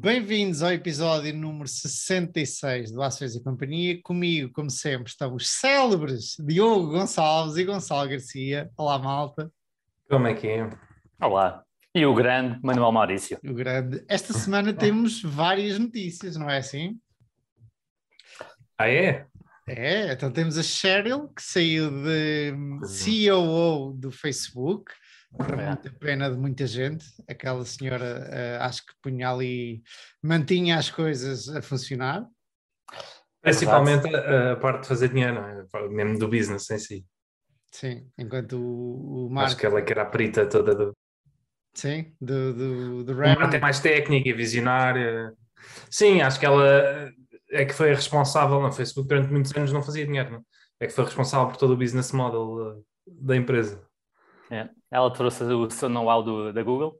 Bem-vindos ao episódio número 66 do Ações e Companhia. Comigo, como sempre, estão os célebres Diogo Gonçalves e Gonçalo Garcia. Olá, malta. Como é que é? Olá. E o grande Manuel Maurício. O grande. Esta semana temos várias notícias, não é assim? Ah, é? É, então temos a Cheryl, que saiu de COO do Facebook, É. muita pena de muita gente. Aquela senhora, eh, acho que punha ali, mantinha as coisas a funcionar. Principalmente a, a parte de fazer dinheiro, não é? mesmo do business em si. Sim, enquanto o, o Acho Marco, que ela é que era a perita toda do. sim, do, do, do é revenue. mais técnica e visionária. Sim, acho que ela é que foi a responsável no Facebook durante muitos anos, não fazia dinheiro, não? É que foi responsável por todo o business model uh, da empresa. É. Ela trouxe o seu know-how do- da Google,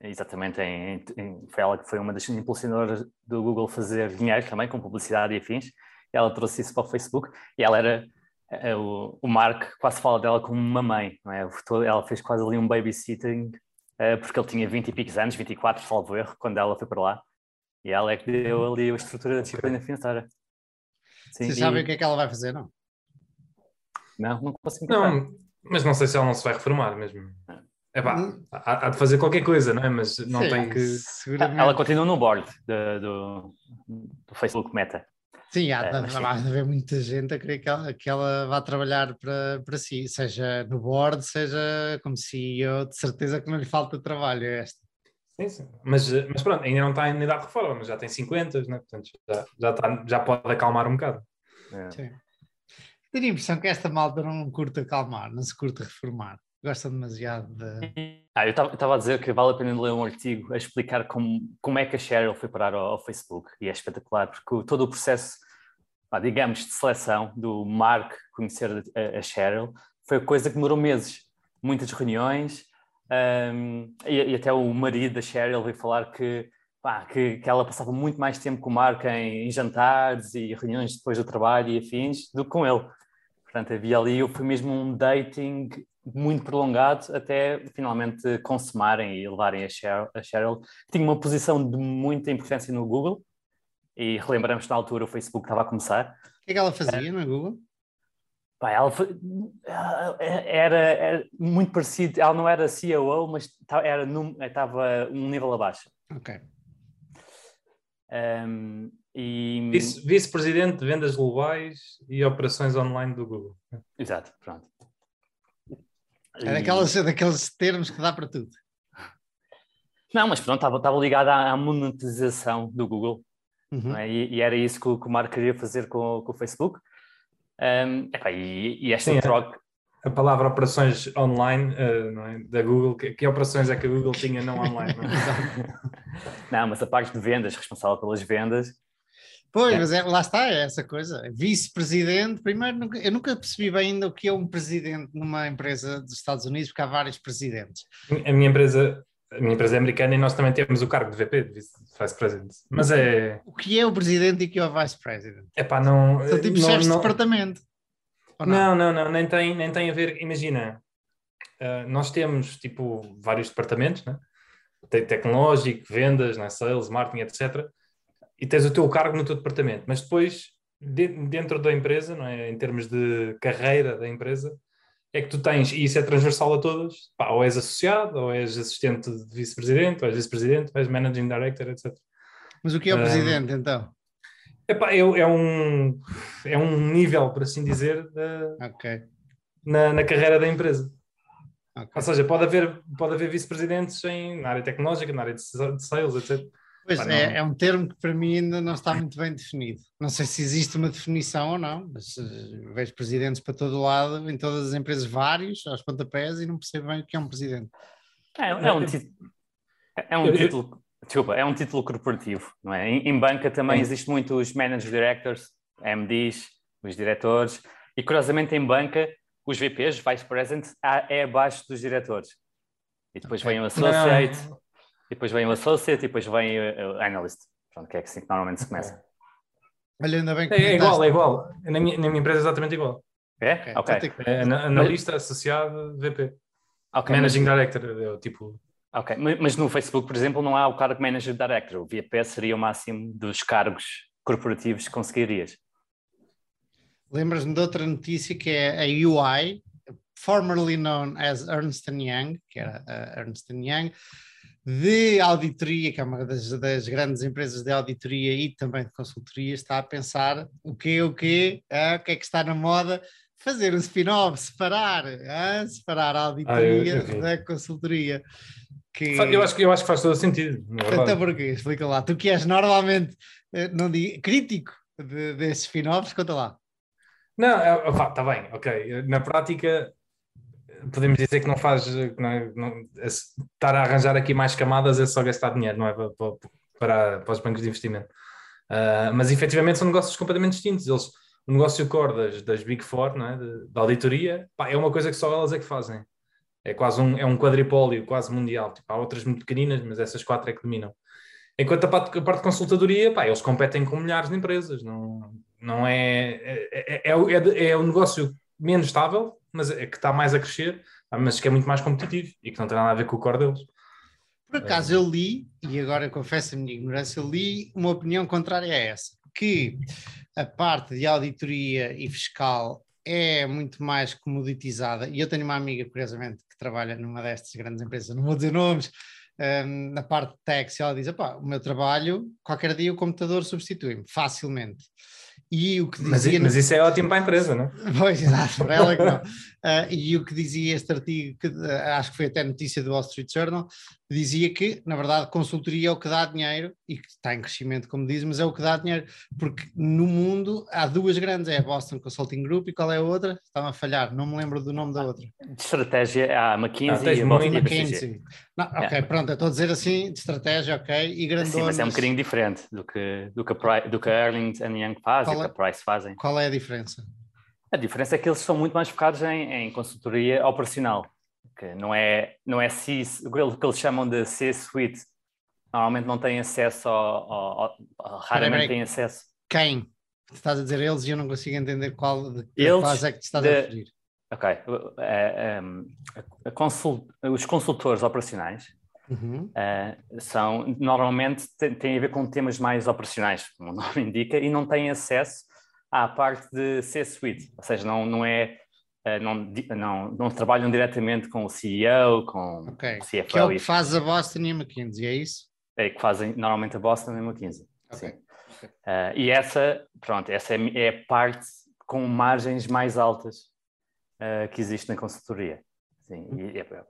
exatamente, em- em- foi ela que foi uma das impulsionadoras do Google fazer dinheiro também com publicidade e afins. Ela trouxe isso para o Facebook e ela era, eh, o, o Mark quase fala dela como uma mãe, não é? Ela fez quase ali um babysitting, eh, porque ele tinha 20 e picos anos, 24, salvo erro, quando ela foi para lá. E ela é que deu ali a estrutura da disciplina financeira. Sim, Vocês e- sabem o que é que ela vai fazer, não? Não, não consigo. Não, mas não sei se ela não se vai reformar mesmo. É pá, Hum. há, há de fazer qualquer coisa, não é? Mas não Sim, tem que. Seguramente. Ela continua no board de- do, do Facebook Meta. Sim, há É, de, mas sim. há de haver muita gente a querer que ela, que ela vá trabalhar para, para si, seja no board, seja como CEO, de certeza que não lhe falta trabalho a esta. Sim, sim. Mas, mas pronto, ainda não está em idade de reforma, mas já tem 50, né? portanto já, já, está, já pode acalmar um bocado. É. Sim. Tenho a impressão que esta malta não curta acalmar, não se curta reformar. Gostam demasiado de. Ah, eu estava a dizer que vale a pena ler um artigo a explicar como, como é que a Cheryl foi parar ao, ao Facebook. E é espetacular, porque todo o processo, digamos, de seleção do Mark conhecer a, a Cheryl foi coisa que demorou meses. Muitas reuniões, ahm, e, e até o marido da Cheryl veio falar que, pá, que, que ela passava muito mais tempo com o Mark em, em jantares e reuniões depois do trabalho e afins do que com ele. Portanto, havia ali, foi mesmo um dating muito prolongado até finalmente consumarem e levarem a Cheryl, a Cheryl, que tinha uma posição de muita importância no Google, e relembramos que na altura o Facebook estava a começar. O que é que ela fazia na Google? Pá, ela ela era, era muito parecido, ela não era COO, mas era num- estava um nível abaixo. Ok. Um, e... Vice- Vice-presidente de vendas globais e operações online do Google. Exato, pronto. É daquelas, é daqueles termos que dá para tudo. Não, mas pronto, estava, estava ligada à, à monetização do Google. Uhum. não é? e, e era isso que o, que o Marco queria fazer com, com o Facebook. Um, epá, e, e esta Sim, é. troca. A palavra operações online uh, não é? da Google, que, que operações é que a Google tinha não online? Não, é? Não, mas a parte de vendas, responsável pelas vendas. Pois, É. mas é- lá está, é essa coisa. Vice-presidente, primeiro, nunca- eu nunca percebi bem ainda o que é um presidente numa empresa dos Estados Unidos, porque há vários presidentes. A minha empresa. A minha empresa é americana e nós também temos o cargo de VP, de Vice Vice President. Mas é. O que é o presidente e o que é o vice-president? É pá, não. São tipo não- chefes de departamento. Não? Não, não, não, nem tem, nem tem a ver. Imagina, ah, nós temos tipo vários departamentos, né? Tem tecnológico, vendas, né? sales, marketing, etc. E tens o teu cargo no teu departamento, mas depois, de- dentro da empresa, não é? em termos de carreira da empresa, é que tu tens, e isso é transversal a todas, pá, ou és associado, ou és assistente de vice-presidente, ou és vice-presidente, ou és managing director, etc. Mas o que é o Ah, presidente, então? Epá, é, é, um, é um nível, por assim dizer, da- Ok. na, na carreira da empresa. ok. Ou seja, pode haver, pode haver vice-presidentes na área tecnológica, na área de de sales, etc. Pois Pá, não. é, é um termo que para mim ainda não está muito bem definido. Não sei se existe uma definição ou não, mas eh, vejo presidentes para todo lado, em todas as empresas, vários, aos pontapés, e não percebo bem o que é um presidente. É, é um, Eu- ti- é um título. Desculpa, é um título corporativo, não é? Em, em banca também Sim. existe muito os managing directors, MDs, os diretores, e curiosamente em banca os VPs, vice president, é abaixo dos diretores. E depois Ok. vem o associate, e depois vem o associate, e depois vem o, o analyst. Pronto, que é assim que normalmente se começa. Olha, ainda bem que É, é igual, é igual. Na minha, na minha empresa é exatamente igual. É? Ok, Ok. tem que- É ana- analista, associado, VP. Ok, Managing Director, é o tipo. Ok, mas no Facebook, por exemplo, não há o cargo Manager Director. O VP seria o máximo dos cargos corporativos que conseguirias. Lembras-me de outra notícia que é a UI, formerly known as Ernst Young, que era a Ernst Young, de auditoria, que é uma das, das, grandes empresas de auditoria e também de consultoria, está a pensar o que o que, ah, o que é que está na moda, fazer um spin-off, separar, ah, separar a auditoria ah, eu, eu da consultoria. Que... Eu, acho, eu acho que faz todo sentido. Então porquê? Explica lá. Tu que és normalmente eh, não digo, crítico de, desses spin-offs, conta lá. Não, está é, bem, ok. Na prática, podemos dizer que não faz. Não, é, não, é, estar a arranjar aqui mais camadas é só gastar dinheiro, não é? Para, para, para os bancos de investimento. Uh, mas efetivamente são negócios completamente distintos. Eles, o negócio core das, das Big Four, não é? da auditoria, pá, é uma coisa que só elas é que fazem. É quase um, é um quadripólio quase mundial. Tipo, há outras muito pequeninas, mas essas quatro é que dominam. Enquanto a parte, a parte de consultadoria, pá, eles competem com milhares de empresas. Não, não é, é, é, é, é o negócio menos estável, mas é que está mais a crescer, mas que é muito mais competitivo e que não tem nada a ver com o core deles. Por acaso eu li, e agora confesso a minha ignorância, li uma opinião contrária a essa, que a parte de auditoria e fiscal é muito mais comoditizada, e eu tenho uma amiga, curiosamente, que trabalha numa destas grandes empresas, não vou dizer nomes, um, na parte de tax, ela diz, o meu trabalho, qualquer dia o computador substitui-me, facilmente. E o que dizia mas, mas isso é ótimo para a empresa, não é? Pois, exato, para ela que não. Uh, e o que dizia este artigo, que uh, acho que foi até notícia do Wall Street Journal, dizia que, na verdade, consultoria é o que dá dinheiro, e que está em crescimento, como diz, mas é o que dá dinheiro, porque no mundo há duas grandes, é a Boston Consulting Group e qual é a outra? Estava a falhar, não me lembro do nome da outra. De estratégia, a McKinsey ah, e a Boston McKinsey. Não, ok, pronto, eu estou a dizer assim, de estratégia, ok, e grandonas... Sim, mas é um bocadinho diferente do que, do que, a, do que a Erling Young faz qual e é, que a Price fazem. Qual é a diferença? A diferença é que eles são muito mais focados em, em consultoria operacional, que não é, não é C, o que eles chamam de C-suite. Normalmente não têm acesso ao, ao, ao raramente têm acesso. Quem? Estás a dizer eles e eu não consigo entender qual de eles, fase é que te estás de, a referir. Ok. É, a consult, os consultores operacionais uhum. uh, são normalmente têm a ver com temas mais operacionais, como o nome indica, e não têm acesso à parte de C-suite, ou seja, não, não é eh, não, não, não trabalham diretamente com o CEO, com okay. o CFO. Que é o que faz a Boston e a McKinsey, é isso? É que fazem normalmente a Boston e a McKinsey. Okay. Sim. Okay. Uh, e essa, pronto, essa é, é, a parte com margens mais altas uh, que existe na consultoria. Sim, e, é, por,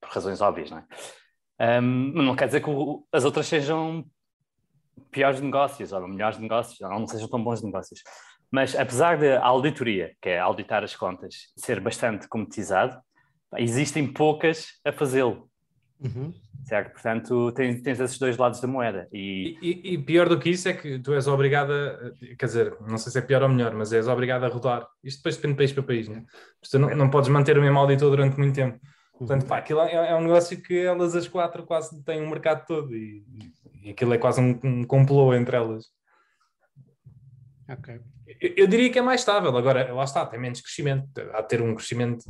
por, razões óbvias, não é? Um, não quer dizer que o, as outras sejam piores negócios, ou melhores negócios, ou não sejam tão bons negócios. Mas apesar da auditoria, que é auditar as contas, ser bastante comoditizado, existem poucas a fazê-lo. Uhum. Certo? Portanto, tens, tens, esses dois lados da moeda. E... E, e... pior do que isso é que tu és obrigado a, quer dizer, não sei se é pior ou melhor, mas és obrigado a rodar. Isto depois depende de país para país, né? Tu não, não podes manter o mesmo auditor durante muito tempo. Portanto, pá, aquilo é, é, um negócio que elas as quatro quase têm um mercado todo e, e aquilo é quase um, um complô entre elas. Ok. Eu, eu, diria que é mais estável. Agora, lá está, tem menos crescimento. Há de ter um crescimento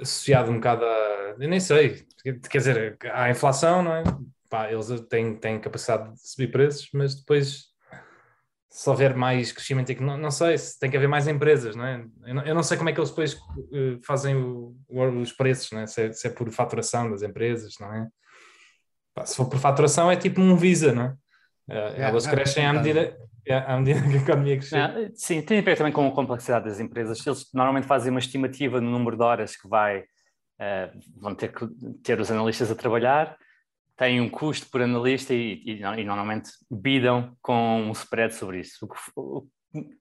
associado um bocado a. Eu nem sei. Quer dizer, há inflação, não é? Pá, eles têm, têm capacidade de subir preços, mas depois, se houver mais crescimento, não, não sei, se tem que haver mais empresas, não é? Eu não, eu não sei como é que eles depois uh, fazem o, os preços, não é? Se, é? se, é? por faturação das empresas, não é? Pá, se for por faturação, é tipo um Visa, não é? Uh, elas crescem à medida, à medida que a economia cresce. Sim, tem a ver também com a complexidade das empresas. Eles normalmente fazem uma estimativa no número de horas que vai, uh, vão ter que ter os analistas a trabalhar, têm um custo por analista e, e, e normalmente bidam com um spread sobre isso. O que, o,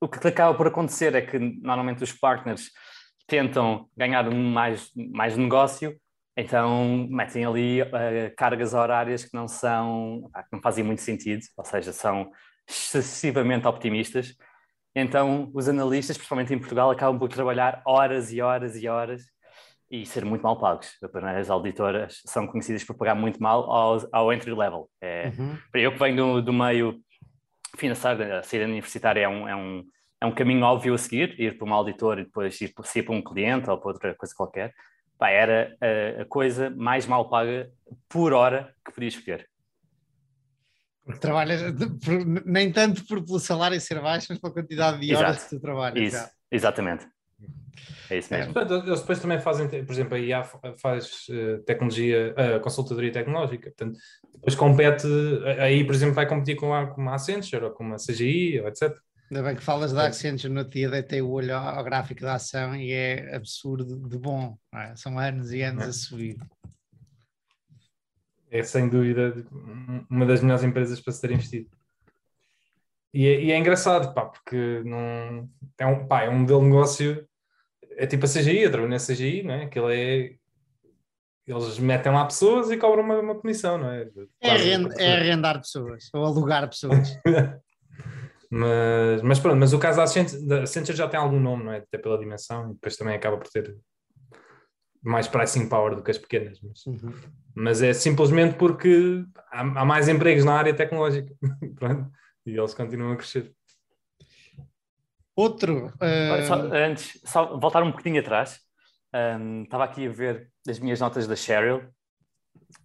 o que acaba por acontecer é que normalmente os partners tentam ganhar mais, mais negócio, então metem ali uh, cargas horárias que não são, que não fazem muito sentido, ou seja, são excessivamente optimistas. Então, os analistas, principalmente em Portugal, acabam por trabalhar horas e horas e horas e ser muito mal pagos. As auditoras são conhecidas por pagar muito mal ao, ao entry level. É, uhum. Eu que venho do, do meio financeiro, a saída universitária é um, é, um, é um caminho óbvio a seguir, ir para uma auditora e depois ir, ir para um cliente ou para outra coisa qualquer. pá, era a, a, coisa mais mal paga por hora que podia escolher. Trabalhas por, nem tanto por, pelo salário ser baixo, mas pela quantidade de horas Exato. que tu trabalhas. Isso, exatamente. É isso mesmo. Portanto, eles depois também fazem, por exemplo, a IA faz uh, tecnologia, uh, consultadoria tecnológica, portanto, depois compete, aí, por exemplo, vai competir com a, com a Accenture ou com a CGI, ou etc. Ainda bem que falas da Accenture no dia, deitei o olho ao, ao, gráfico da ação e é absurdo de bom, é? são anos e anos é. a subir. É sem dúvida uma das melhores empresas para se ter investido. E é, e é engraçado, pá, porque não, é, um, pá, é um modelo de negócio, é tipo a CGI, a na CGI, não é? Aquilo é. Eles metem lá pessoas e cobram uma, uma comissão, não é? É, rend, é arrendar pessoas ou alugar pessoas. mas, mas pronto, mas o caso da Accenture já tem algum nome, não é? Até pela dimensão, e depois também acaba por ter mais pricing power do que as pequenas. Mas, uhum. mas é simplesmente porque há, há mais empregos na área tecnológica. pronto. E eles continuam a crescer. Outro. Uh... Só, antes, só voltar um bocadinho atrás. Um, estava aqui a ver as minhas notas da Cheryl,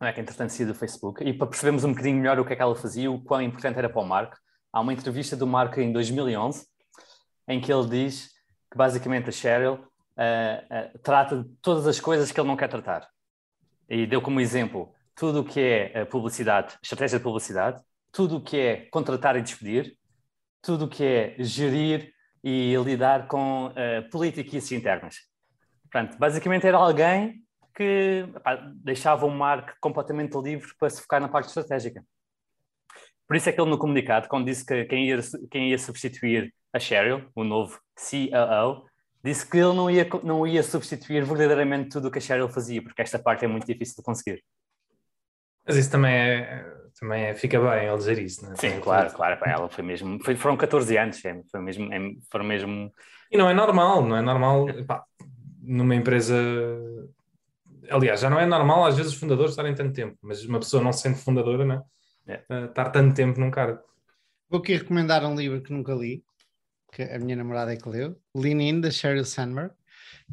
é, que entretanto saiu do Facebook, e para percebermos um bocadinho melhor o que é que ela fazia, o quão importante era para o Marco, há uma entrevista do Marco em 2011, em que ele diz que basicamente a Cheryl uh, uh, trata de todas as coisas que ele não quer tratar. E deu como exemplo tudo o que é publicidade, estratégia de publicidade, tudo o que é contratar e despedir, tudo o que é gerir e lidar com uh, políticas internas. Portanto, basicamente era alguém que deixava o Mark completamente livre para se focar na parte estratégica. Por isso é que ele no comunicado, quando disse que quem ia, quem ia substituir a Cheryl, o novo COO, disse que ele não ia, não ia substituir verdadeiramente tudo o que a Cheryl fazia, porque esta parte é muito difícil de conseguir. Mas isso também é, também é, fica bem ele dizer isso, não é? Sim, também claro, claro. Para ela foi mesmo. Foi, foram 14 anos, é, foi mesmo, é, foram mesmo. E não é normal, não é normal. Pá, numa empresa. Aliás, já não é normal às vezes os fundadores estarem tanto tempo, mas uma pessoa não sendo fundadora, né? É. Uh, estar tanto tempo num cargo. Vou aqui recomendar um livro que nunca li, que a minha namorada é que leu, Lean In, da Sheryl Sandberg,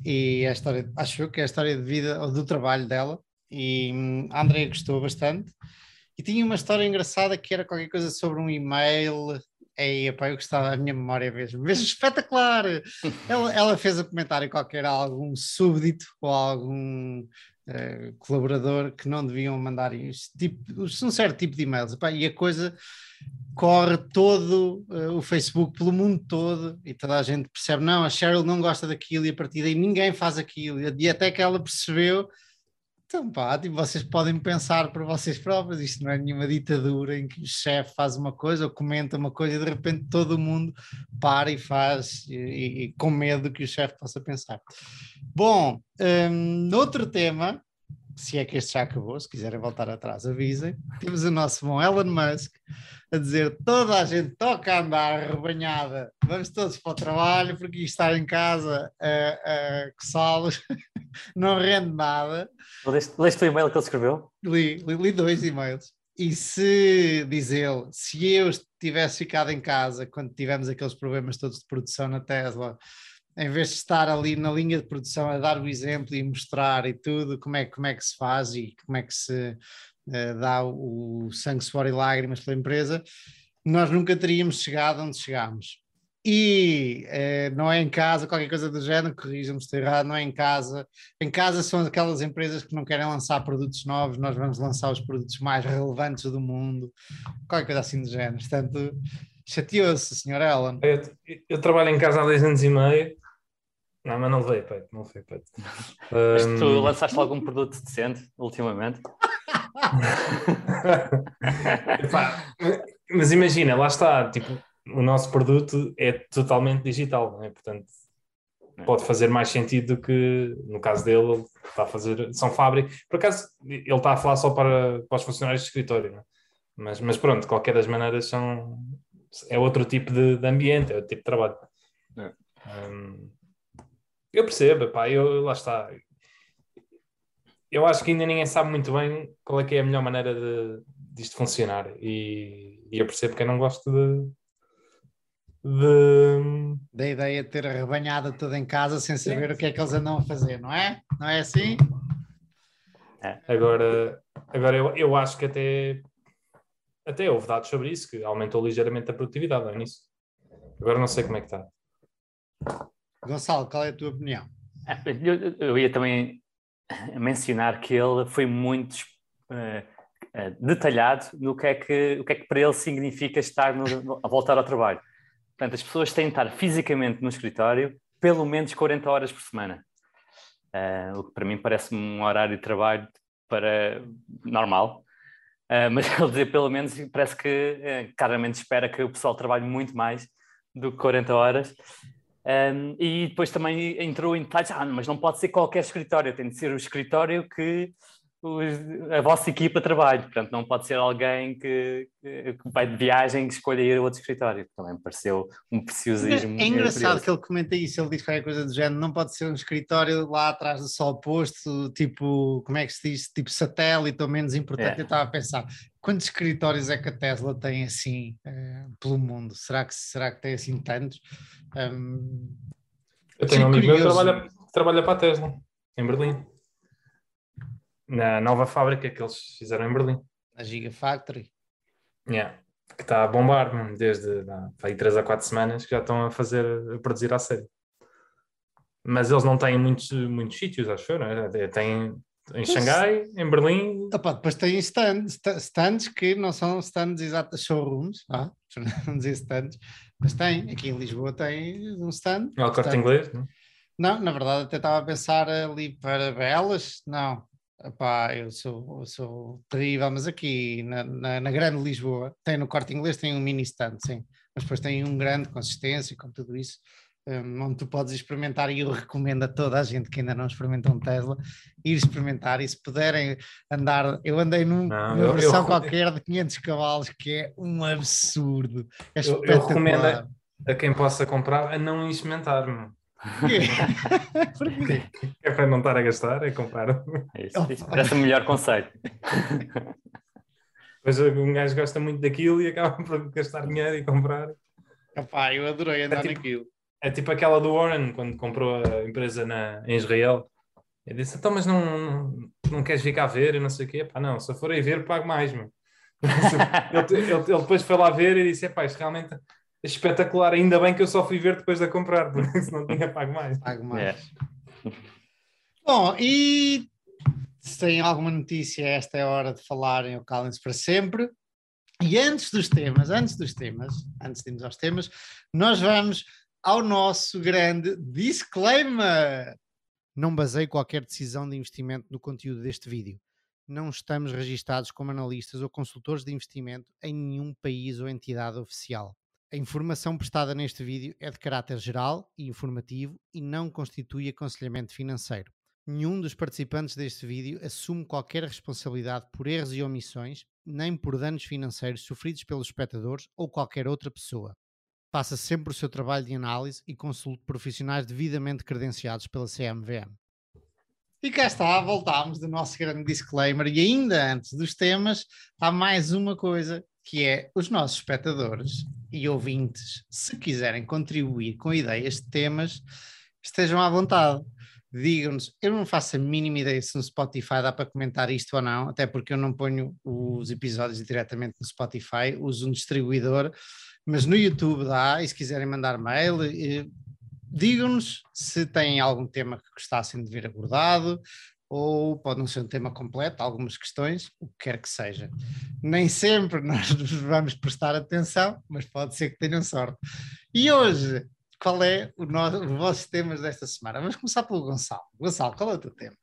e é a história, acho que é a história de vida, ou do trabalho dela, e hum, a Andrea gostou bastante. E tinha uma história engraçada que era qualquer coisa sobre um e-mail. Ei, epá, eu gostava, a minha memória mesmo, mesmo espetacular. ela, ela fez um comentário qualquer a algum súbdito ou a algum uh, colaborador que não deviam mandar isto, tipo, um certo tipo de e-mails. Epá, e a coisa corre todo uh, o Facebook pelo mundo todo e toda a gente percebe, não, a Cheryl não gosta daquilo e a partir daí ninguém faz aquilo. E até que ela percebeu então, pá, tipo, vocês podem pensar por vocês próprios, isto não é nenhuma ditadura em que o chefe faz uma coisa ou comenta uma coisa e de repente todo mundo para e faz e, e com medo que o chefe possa pensar. Bom, um, outro tema, se é que este já acabou, se quiserem voltar atrás, avisem. Temos o nosso bom Elon Musk a dizer toda a gente toca a andar rebanhada, vamos todos para o trabalho, porque estar em casa a, a coçá-los não rende nada. Leste, leste o e-mail que ele escreveu? Li, li, li dois e-mails. E se, diz ele, se eu tivesse ficado em casa quando tivemos aqueles problemas todos de produção na Tesla, em vez de estar ali na linha de produção a dar o exemplo e mostrar e tudo, como é, como é que se faz e como é que se uh, dá o, sangue, suor e lágrimas pela empresa, nós nunca teríamos chegado onde chegámos. E uh, não é em casa, qualquer coisa do género, corrijam-me se estou errado, não é em casa. Em casa são aquelas empresas que não querem lançar produtos novos, nós vamos lançar os produtos mais relevantes do mundo, qualquer coisa assim do género. Portanto, chateou-se, Sr. Ellen. Eu, eu, trabalho em casa há 10 anos e meio. Não, mas não veio, peito, não foi peito. Mas tu lançaste algum produto decente ultimamente? mas imagina, lá está, tipo, o nosso produto é totalmente digital, não é? Portanto, é. pode fazer mais sentido do que, no caso dele, ele está a fazer, são fábricas. Por acaso, ele está a falar só para, para os funcionários de escritório, não é? Mas, mas pronto, de qualquer das maneiras, são, é outro tipo de, de ambiente, é outro tipo de trabalho. É. Um, eu percebo, pá, eu, lá está eu acho que ainda ninguém sabe muito bem qual é que é a melhor maneira de, disto funcionar e, e eu percebo que eu não gosto de, de... Da ideia de ter a rebanhada toda em casa sem saber Sim. o que é que eles andam a fazer, não é? Não é assim? É. Agora, agora eu, eu acho que até, até houve dados sobre isso, que aumentou ligeiramente a produtividade, não é nisso? Agora não sei como é que está. Gonçalo, qual é a tua opinião? Eu, eu ia também mencionar que ele foi muito uh, detalhado no que, é que, o que é que para ele significa estar no, a voltar ao trabalho. Portanto, as pessoas têm de estar fisicamente no escritório pelo menos 40 horas por semana. Uh, o que para mim parece um horário de trabalho para normal. Uh, mas ele dizer pelo menos parece que uh, claramente espera que o pessoal trabalhe muito mais do que 40 horas. Um, e depois também entrou em detalhes, ah, mas não pode ser qualquer escritório, tem de ser o escritório que a vossa equipa trabalha, portanto não pode ser alguém que, que vai de viagem que escolha ir a outro escritório. Também me pareceu um preciosismo. É, é engraçado que ele comenta isso, ele diz qualquer coisa do género, não pode ser um escritório lá atrás do sol posto, tipo, como é que se diz, tipo satélite ou menos importante. É. Eu estava a pensar, quantos escritórios é que a Tesla tem assim uh, pelo mundo? Será que, será que tem assim tantos? Um, eu tenho um amigo que trabalha, trabalha para a Tesla, em Berlim na nova fábrica que eles fizeram em Berlim. A Gigafactory. Yeah. Que está a bombar desde aí 3 a 4 semanas que já estão a fazer, a produzir à série. Mas eles não têm muitos, muitos sítios, acho eu, não é? Têm em Xangai, em Berlim. Opa, depois tem stands, stands que não são stands exatos, showrooms, ah, não dizer stands, mas tem, aqui em Lisboa tem um stand. É o corte inglês, não? Não, na verdade até estava a pensar ali para Belas, não, Epá, eu sou, eu sou terrível, mas aqui na, na, na, grande Lisboa, tem no corte inglês, tem um mini stand, sim, mas depois tem um grande consistência com tudo isso, um, onde tu podes experimentar e eu recomendo a toda a gente que ainda não experimentou um Tesla, ir experimentar e se puderem andar, eu andei num, não, numa eu, versão eu, qualquer de 500 cavalos que é um absurdo, é eu, eu recomendo a, a, quem possa comprar a não experimentar, -me Porquê? É para não estar a gastar, é comprar. É isso, isso parece o melhor conceito. Pois um gajo gosta muito daquilo e acaba por gastar dinheiro e comprar. Epá, eu adorei andar é tipo, naquilo. É tipo aquela do Warren, quando comprou a empresa na, em Israel. Ele disse, então, mas não, não, não queres ficar a ver e não sei o quê? Pá, não, se eu for aí ver, pago mais, meu. ele, ele, ele, depois foi lá ver e disse, pá, isto realmente espetacular. Ainda bem que eu só fui ver depois de a comprar, porque senão tinha pago mais. Pago mais. É. Bom, e se têm alguma notícia, esta é a hora de falarem o Calem-se para sempre. E antes dos temas, antes dos temas, antes de irmos aos temas, nós vamos ao nosso grande disclaimer. Não baseio qualquer decisão de investimento no conteúdo deste vídeo. Não estamos registados como analistas ou consultores de investimento em nenhum país ou entidade oficial. A informação prestada neste vídeo é de caráter geral e informativo e não constitui aconselhamento financeiro. Nenhum dos participantes deste vídeo assume qualquer responsabilidade por erros e omissões, nem por danos financeiros sofridos pelos espectadores ou qualquer outra pessoa. Faça sempre o seu trabalho de análise e consulte profissionais devidamente credenciados pela CMVM. E cá está, voltámos do nosso grande disclaimer. E ainda antes dos temas, há mais uma coisa que é os nossos espectadores e ouvintes, se quiserem contribuir com ideias de temas, estejam à vontade. Digam-nos, eu não faço a mínima ideia se no Spotify dá para comentar isto ou não, até porque eu não ponho os episódios diretamente no Spotify, uso um distribuidor, mas no YouTube dá, e se quiserem mandar mail, digam-nos se têm algum tema que gostassem de ver abordado, ou pode não ser um tema completo, algumas questões, o que quer que seja. Nem sempre nós vamos prestar atenção, mas pode ser que tenham sorte. E hoje, qual é o nosso, os vossos temas desta semana? Vamos começar pelo Gonçalo. Gonçalo, qual é o teu tema?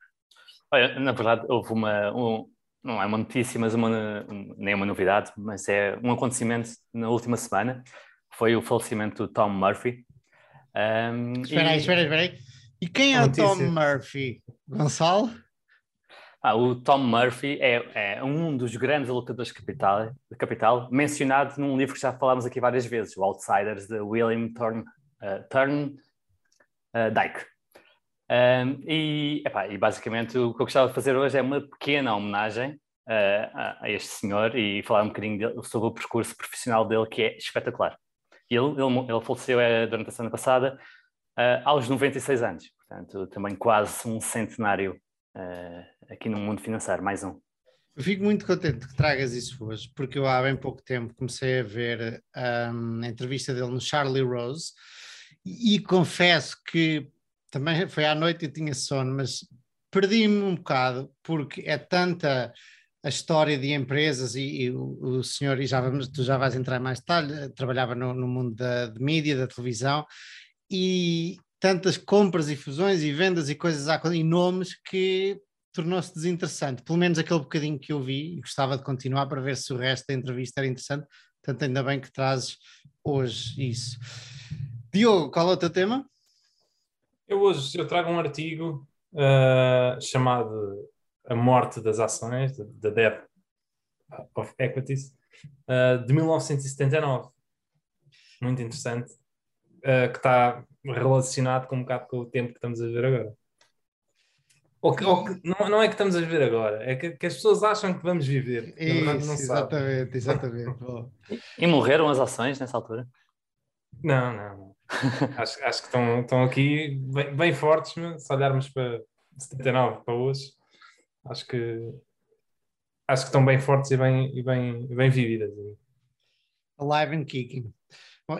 Olha, na verdade, houve uma. Um, não é uma notícia, mas uma, nem uma novidade, mas é um acontecimento na última semana. Foi o falecimento do Tom Murphy. Um, espera aí, e... espera aí, espera aí. E quem é o Tom Murphy? Gonçalo? Ah, o Tom Murphy é, é, um dos grandes alocadores de capital, de capital, mencionado num livro que já falámos aqui várias vezes, o Outsiders, de William Turn, uh, Turn uh, Dyke. Um, e, epá, e, basicamente o que eu gostava de fazer hoje é uma pequena homenagem uh, a, a, este senhor e falar um bocadinho dele, sobre o percurso profissional dele, que é espetacular. ele, ele, ele faleceu é, durante a semana passada uh, aos 96 anos, portanto, também quase um centenário uh, aqui no mundo financeiro, mais um. Eu fico muito contente que tragas isso hoje, porque eu há bem pouco tempo comecei a ver um, a entrevista dele no Charlie Rose e, e confesso que também foi à noite e tinha sono, mas perdi-me um bocado porque é tanta a história de empresas e, e o, o, senhor, e já vamos, tu já vais entrar mais detalhe, trabalhava no, no mundo da, mídia, da televisão, e tantas compras e fusões e vendas e coisas e nomes que tornou-se desinteressante. Pelo menos aquele bocadinho que eu vi e gostava de continuar para ver se o resto da entrevista era interessante. Portanto, ainda bem que trazes hoje isso. Diogo, qual é o teu tema? Eu hoje eu trago um artigo uh, chamado A Morte das Ações, The Death of Equities, uh, de 1979. Muito interessante, uh, que está relacionado com um bocado com o tempo que estamos a ver agora. Ou que, ou que, não, não é que estamos a viver agora, é que, que as pessoas acham que vamos viver. Isso, não exatamente, exatamente. e morreram as ações nessa altura? Não, não. acho, acho que estão, estão aqui bem, bem fortes, se olharmos para 79 para hoje, acho que acho que estão bem fortes e bem, e bem, e bem vividas. Alive and kicking.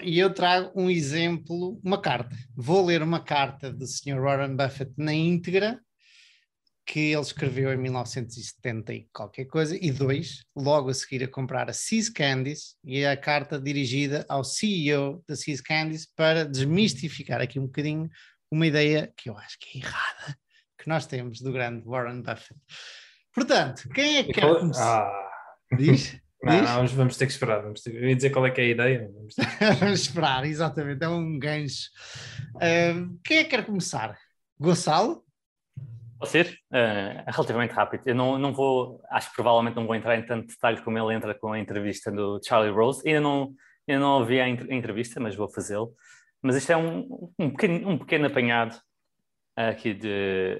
E eu trago um exemplo, uma carta. Vou ler uma carta do Sr. Warren Buffett na íntegra que ele escreveu em 1970 e qualquer coisa, e dois, logo a seguir a comprar a Seas Candies, e a carta dirigida ao CEO da Seas Candies para desmistificar aqui um bocadinho uma ideia que eu acho que é errada, que nós temos do grande Warren Buffett. Portanto, quem é que quer começar? Ah. Diz? Não, não, vamos ter que esperar. Vamos ter... Eu ia dizer qual é que é a ideia. Vamos, ter... vamos esperar, exatamente. É um gancho. Uh, quem é que quer começar? Gonçalo? Pode ser? Uh, relativamente rápido. Eu não, não vou, acho que provavelmente não vou entrar em tanto detalhe como ele entra com a entrevista do Charlie Rose. Ainda não, ainda não ouvi a entrevista, mas vou fazê-lo. Mas isto é um, um, pequeno, um pequeno apanhado aqui de,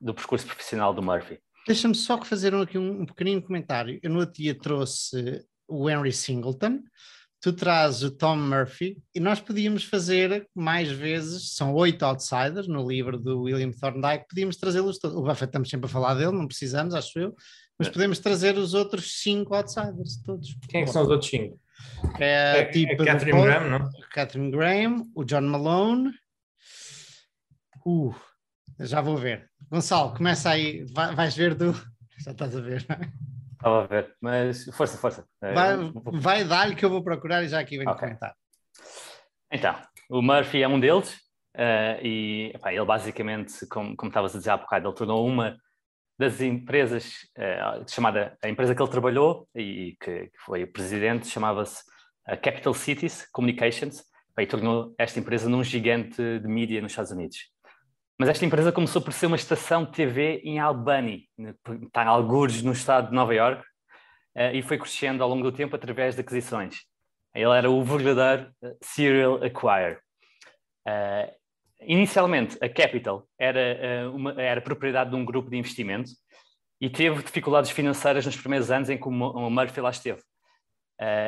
do percurso profissional do Murphy. Deixa-me só fazer aqui um, um pequenino comentário. Eu no outro dia trouxe o Henry Singleton, tu trazes o Tom Murphy e nós podíamos fazer mais vezes, são oito outsiders no livro do William Thorndike, podíamos trazê-los todos. O Buffett estamos sempre a falar dele, não precisamos, acho eu, mas é. podemos trazer os outros cinco outsiders todos. Quem é que são os outros cinco? É, é, tipo é Catherine Graham, não? Catherine Graham, o John Malone. Uh, já vou ver. Gonçalo, começa aí, vai, vais ver do. Já estás a ver, não é? Estava a ver, mas força, força. É, vai, vai dar-lhe que eu vou procurar e já aqui venho okay. comentar. Então, o Murphy é um deles uh, e epá, ele basicamente, como, como estavas a dizer há bocado, ele tornou uma das empresas, uh, chamada, a empresa que ele trabalhou e que, que foi presidente, chamava-se Capital Cities Communications, e tornou esta empresa num gigante de mídia nos Estados Unidos. Mas esta empresa começou por ser uma estação de TV em Albany, está em algures no estado de Nova York, uh, e foi crescendo ao longo do tempo através de aquisições. Ele era o verdadeiro uh, serial acquire. Uh, inicialmente, a Capital era, uma, era propriedade de um grupo de investimento e teve dificuldades financeiras nos primeiros anos em que o Murphy lá esteve,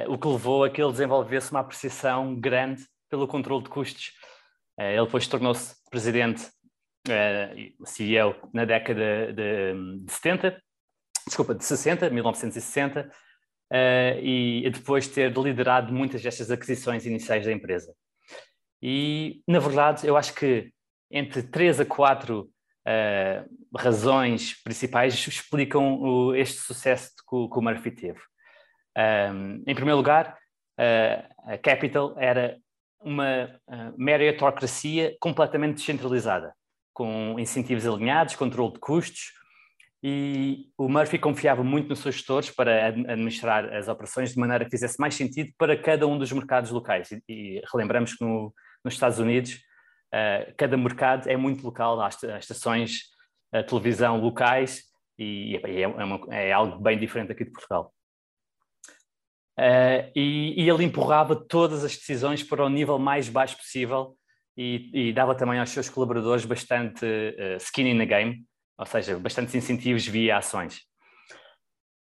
o que levou a que ele desenvolvesse uma apreciação grande pelo controle de custos. ele depois tornou-se presidente uh, CEO na década de, de 70, desculpa, de 60, 1960, uh, e depois ter liderado muitas destas aquisições iniciais da empresa. E, na verdade, eu acho que entre três a quatro uh, razões principais explicam o, este sucesso que o, que o Murphy teve. Um, em primeiro lugar, uh, a Capital era uma uh, meritocracia completamente descentralizada com incentivos alinhados, controle de custos, e o Murphy confiava muito nos seus gestores para administrar as operações de maneira que fizesse mais sentido para cada um dos mercados locais. E, relembramos que no, nos Estados Unidos uh, cada mercado é muito local, há estações uh, televisão locais e, e é, uma, é, algo bem diferente aqui de Portugal. Uh, e, e ele empurrava todas as decisões para o nível mais baixo possível e, e dava também aos seus colaboradores bastante uh, skin in the game, ou seja, bastantes incentivos via ações.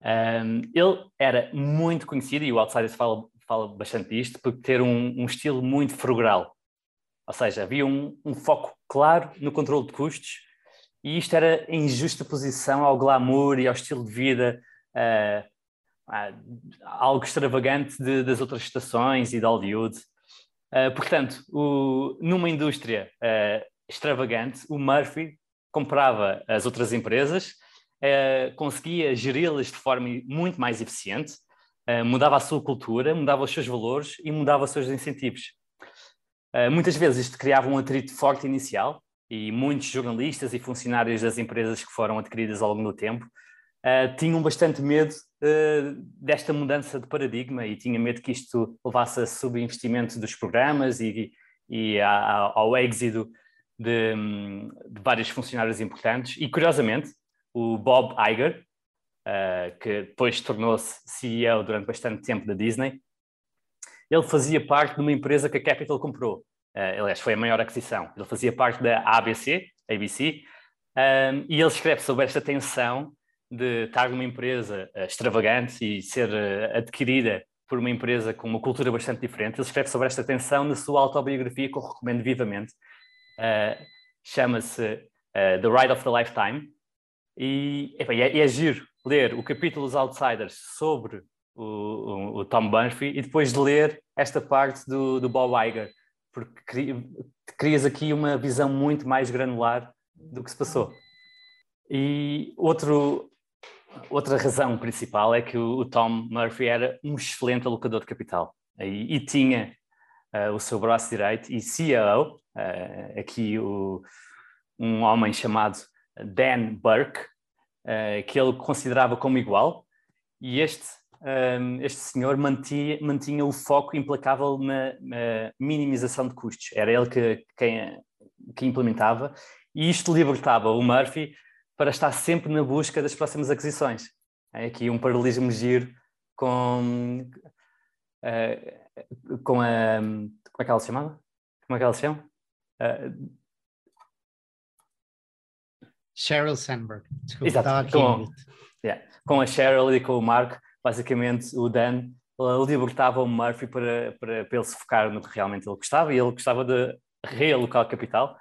Um, ele era muito conhecido, e o Outsiders fala, fala bastante disto, por ter um, um estilo muito frugal. Ou seja, havia um, um, foco claro no controle de custos e isto era em justa posição ao glamour e ao estilo de vida uh, uh, algo extravagante de, das outras estações e de Hollywood. Uh, portanto, o, numa indústria extravagante, o Murphy comprava as outras empresas, conseguia geri-las de forma muito mais eficiente, mudava a sua cultura, mudava os seus valores e mudava os seus incentivos. Uh, muitas vezes isto criava um atrito forte inicial e muitos jornalistas e funcionários das empresas que foram adquiridas ao longo do tempo uh, tinham bastante medo uh, desta mudança de paradigma e tinham medo que isto levasse a subinvestimento dos programas e, e ao êxito de, de, vários funcionários importantes. E, curiosamente, o Bob Iger, que depois tornou-se CEO durante bastante tempo da Disney, ele fazia parte de uma empresa que a Capital comprou. Uh, aliás, foi a maior aquisição. Ele fazia parte da ABC, ABC, um, e ele escreve sobre esta tensão de estar numa empresa uh, extravagante e ser uh, adquirida por uma empresa com uma cultura bastante diferente. Ele escreve sobre esta tensão na sua autobiografia, que eu recomendo vivamente. Chama-se The Ride of the Lifetime. E, epa, é, é giro ler o capítulo dos Outsiders sobre o, o, o, Tom Murphy e depois de ler esta parte do, do Bob Iger, porque cri, crias aqui uma visão muito mais granular do que se passou. E outro, outra razão principal é que o, Tom Murphy era um excelente alocador de capital. E, e tinha uh, o seu braço direito e CEO, uh, eh, aqui o, um homem chamado Dan Burke, uh, que ele considerava como igual, e este um, este senhor mantinha, mantinha, o foco implacável na, na, minimização de custos. Era ele que, quem, que implementava. E isto libertava o Murphy para estar sempre na busca das próximas aquisições. É aqui um paralelismo giro com, uh, com a. Como é que ela se chamava? Como é que ela se chama? Uh, Sheryl Sandberg. Desculpa, Exato, com, yeah, com a Sheryl e com o Mark basicamente o Dan libertava o Murphy para, para, para ele se focar no que realmente ele gostava e ele gostava de realocar capital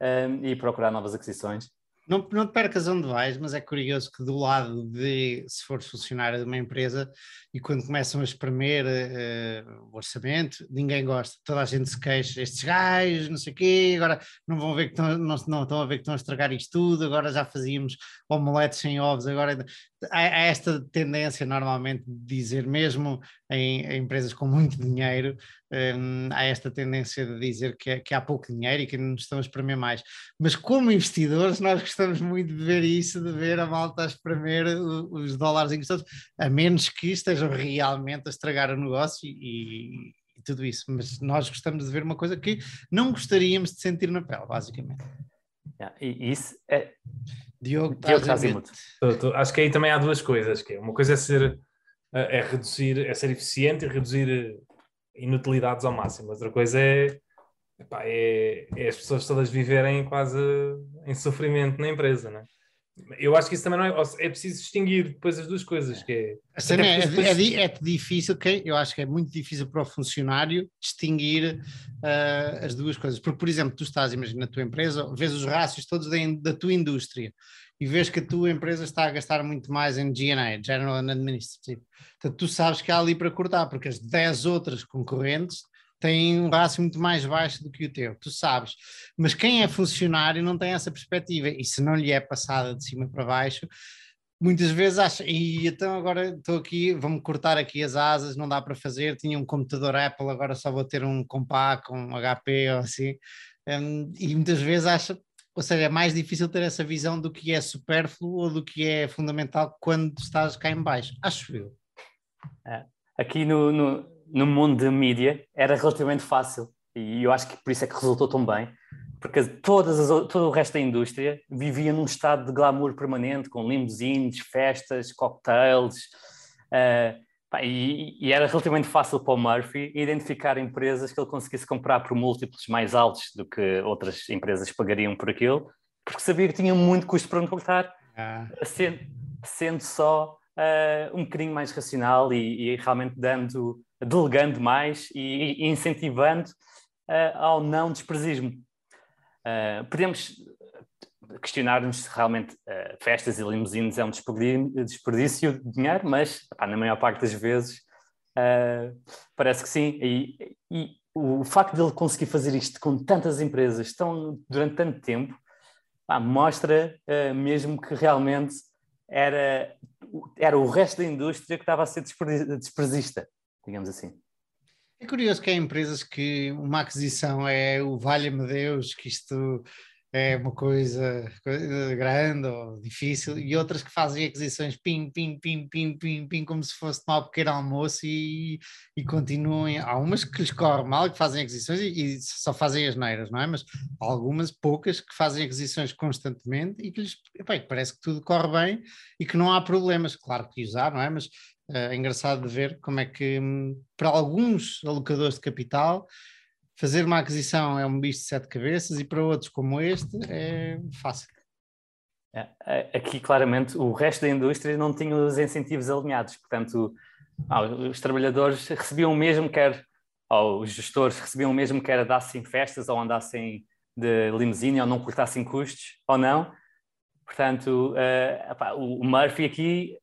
um, e procurar novas aquisições. Não, não te percas onde vais, mas é curioso que do lado de, se fores funcionário de uma empresa e quando começam a espremer uh, o orçamento, ninguém gosta, toda a gente se queixa, estes gajos, não sei o quê, agora não vão ver que estão, não, não estão a ver que estão a estragar isto tudo, agora já fazíamos omeletes sem ovos, agora há, esta tendência normalmente de dizer, mesmo em, em empresas com muito dinheiro, um, há esta tendência de dizer que, que, há pouco dinheiro e que não estão a espremer mais. Mas como investidores, nós gostamos muito de ver isso, de ver a malta a espremer os dólares todos, a menos que estejam realmente a estragar o negócio e, e tudo isso. Mas nós gostamos de ver uma coisa que não gostaríamos de sentir na pele, basicamente. Yeah, e isso é. Diogo, Diogo Acho que aí também há duas coisas. Que é, uma coisa é ser é reduzir, é ser eficiente e reduzir inutilidades ao máximo. Outra coisa é, epá, é, é, as pessoas todas viverem quase em sofrimento na empresa, né? Eu acho que isso também não é. É preciso distinguir depois as duas coisas. Que é, é, depois... é, é, difícil, que eu acho que é muito difícil para o funcionário distinguir uh, as duas coisas. Porque, por exemplo, tu estás, imagina, na tua empresa, vês os rácios todos da, da tua indústria e vês que a tua empresa está a gastar muito mais em G&A, General and Administrative. Portanto, tu sabes que há ali para cortar, porque as 10 outras concorrentes têm um rácio muito mais baixo do que o teu, tu sabes. Mas quem é funcionário não tem essa perspectiva, e se não lhe é passada de cima para baixo, muitas vezes acha, e então agora estou aqui, vão-me cortar aqui as asas, não dá para fazer, tinha um computador Apple, agora só vou ter um Compaq, um HP ou assim, um, e muitas vezes acha, ou seja, é mais difícil ter essa visão do que é supérfluo ou do que é fundamental quando estás cá em baixo, acho eu. É. Aqui no, no, no mundo da mídia era relativamente fácil e eu acho que por isso é que resultou tão bem, porque todas as, todo o resto da indústria vivia num estado de glamour permanente, com limusines, festas, cocktails, uh, e, e, era relativamente fácil para o Murphy identificar empresas que ele conseguisse comprar por múltiplos mais altos do que outras empresas pagariam por aquilo, porque sabia que tinha muito custo para importar, ah. sendo, sendo, só uh, um bocadinho mais racional e, e, realmente dando delegando mais e, incentivando uh, ao não desprezismo. Uh, podemos questionar-nos se realmente uh, festas e limusines é um desperdício de dinheiro, mas pá, na maior parte das vezes parece que sim. E, e, o facto de ele conseguir fazer isto com tantas empresas tão, durante tanto tempo pá, mostra mesmo que realmente era, era o resto da indústria que estava a ser desprezista, digamos assim. É curioso que há empresas que uma aquisição é o valha-me Deus, que isto é uma coisa, coisa, grande ou difícil, e outras que fazem aquisições pim, pim, pim, pim, pim, pim, como se fosse um pequeno almoço e, e continuem. Há umas que lhes corre mal, que fazem aquisições e, e, só fazem as neiras, não é? Mas há algumas, poucas, que fazem aquisições constantemente e que lhes bem, parece que tudo corre bem e que não há problemas. Claro que usar, não é? Mas é engraçado de ver como é que, hum, para alguns alocadores de capital, fazer uma aquisição é um bicho de sete cabeças e para outros como este é fácil. É, é aqui, claramente, o resto da indústria não tinha os incentivos alinhados, portanto, os trabalhadores recebiam o mesmo, quer os gestores recebiam o mesmo, quer andassem festas ou andassem de limusine ou não cortassem custos ou não. Portanto, uh, o Murphy aqui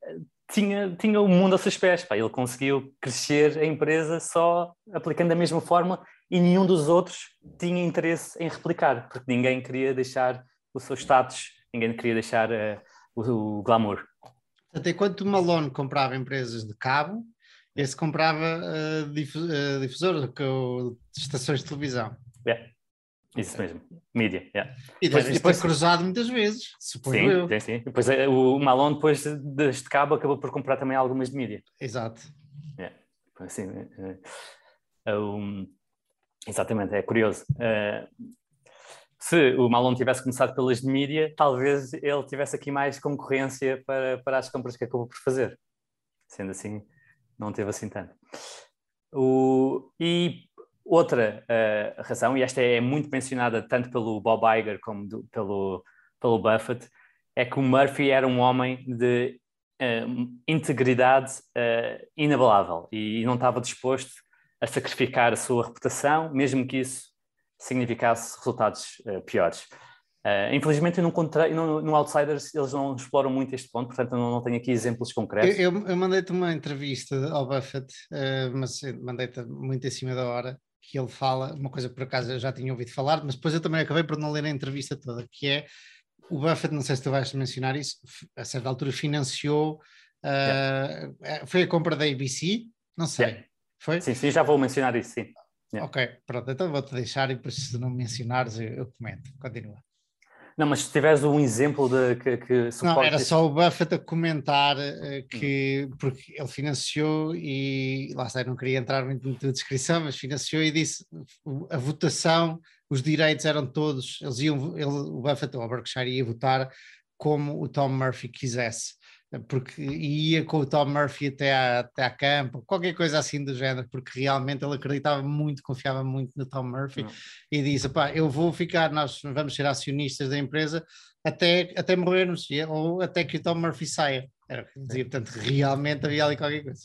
tinha, tinha o mundo a seus pés. Pá. Ele conseguiu crescer a empresa só aplicando a mesma forma e nenhum dos outros tinha interesse em replicar, porque ninguém queria deixar o seu status, ninguém queria deixar uh, o, o, glamour. Até quando o Malone comprava empresas de cabo, esse comprava uh, difusores, estações de televisão. Yeah. Isso mesmo, mídia. Yeah. E depois, depois cruzado muitas vezes, suponho sim, eu. Sim, sim. Depois, eh, o Malone, depois deste cabo, acabou por comprar também algumas de mídia. Exato. Yeah. Assim, uh, um, exatamente, é curioso. Uh, se o Malone tivesse começado pelas de mídia, talvez ele tivesse aqui mais concorrência para, para as compras que acabou por fazer. Sendo assim, não teve assim tanto. O, e Outra uh, razão, e esta é muito mencionada tanto pelo Bob Iger como do, pelo, pelo Buffett, é que o Murphy era um homem de uh, integridade uh, inabalável e não estava disposto a sacrificar a sua reputação, mesmo que isso significasse resultados piores. Uh, infelizmente, encontrei, no, no, Outsiders eles não exploram muito este ponto, portanto, não, não tenho aqui exemplos concretos. Eu, eu, eu mandei-te uma entrevista ao Buffett, uh, mas mandei-te muito em cima da hora, que ele fala, uma coisa que por acaso eu já tinha ouvido falar, mas depois eu também acabei por não ler a entrevista toda, que é o Buffett, não sei se tu vais mencionar isso, a certa altura financiou, uh, yeah. foi a compra da ABC, não sei, yeah. foi? Sim, sim, já vou mencionar isso, sim. Yeah. Ok, pronto, então vou-te deixar e depois se não mencionares eu, eu comento, continua. Não, mas se tiveres um exemplo de que, que Não, era só o Buffett a comentar que, hum. porque ele financiou e, lá está, eu não queria entrar muito na descrição, mas financiou e disse a votação, os direitos eram todos, eles iam, ele, o Buffett ou a Berkshire ia votar como o Tom Murphy quisesse porque ia com o Tom Murphy até à, até à campo, qualquer coisa assim do género, porque realmente ele acreditava muito, confiava muito no Tom Murphy Não. e disse: pá, eu vou ficar, nós vamos ser acionistas da empresa até, até morrermos, ou até que o Tom Murphy saia. Era o que dizia, portanto, realmente havia ali qualquer coisa.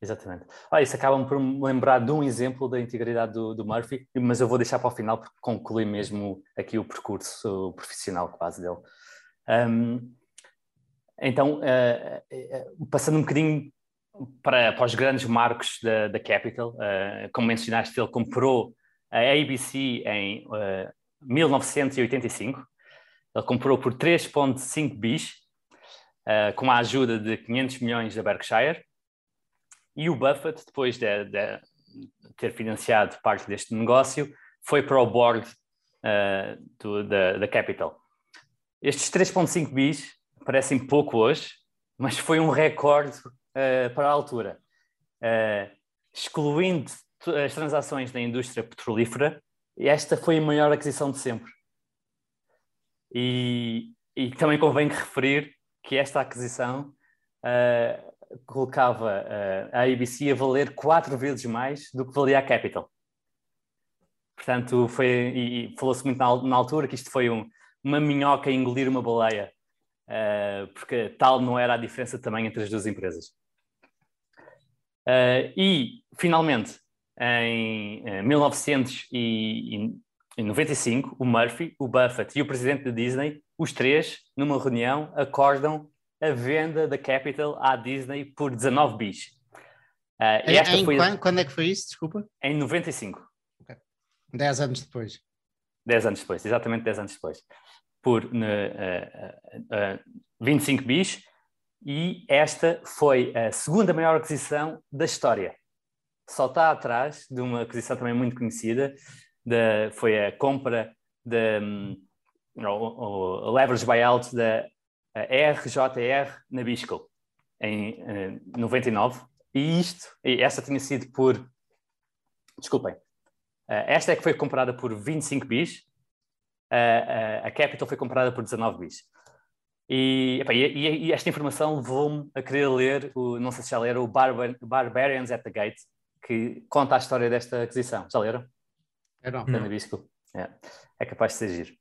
Exatamente. Olha, isso acaba por me lembrar de um exemplo da integridade do, do, Murphy, mas eu vou deixar para o final porque conclui mesmo aqui o percurso profissional quase dele. Um, então, uh, uh, passando um bocadinho para, para os grandes marcos da, da Capital, uh, como mencionaste, ele comprou a ABC em 1985. Ele comprou por 3,5 bis, com a ajuda de 500 milhões da Berkshire. E o Buffett, depois de, de ter financiado parte deste negócio, foi para o board do, da, da Capital. Estes 3,5 bis parecem pouco hoje, mas foi um recorde uh, para a altura. Uh, excluindo as transações da indústria petrolífera, esta foi a maior aquisição de sempre. E, e também convém referir que esta aquisição uh, colocava a ABC a valer quatro vezes mais do que valia a Capital. Portanto, foi, e, e falou-se muito na, na, altura que isto foi um, uma minhoca engolir uma baleia uh, porque tal não era a diferença também entre as duas empresas. Uh, e, finalmente, em uh, 1995, o Murphy, o Buffett e o presidente da Disney, os três, numa reunião, acordam a venda da Capital à Disney por 19 bis. Uh, em, em foi... quando, quando, é que foi isso? Desculpa. Em 95. Okay. 10 anos depois. 10 anos depois, exatamente 10 anos depois. Por uh, uh, 25 bis. E esta foi a segunda maior aquisição da história. Só está atrás de uma aquisição também muito conhecida, de, foi a compra da um, o, leverage buyout da RJR Nabisco em uh, 99 e isto, e essa tinha sido por desculpem, uh, esta é que foi comprada por 25 bis uh, a Capital foi comprada por 19 bis e, epa, e, e esta informação levou-me a querer ler, o, não sei se já leram, o Barbar Barbarians at the Gate que conta a história desta aquisição, já leram? É não. É, é capaz de ser giro.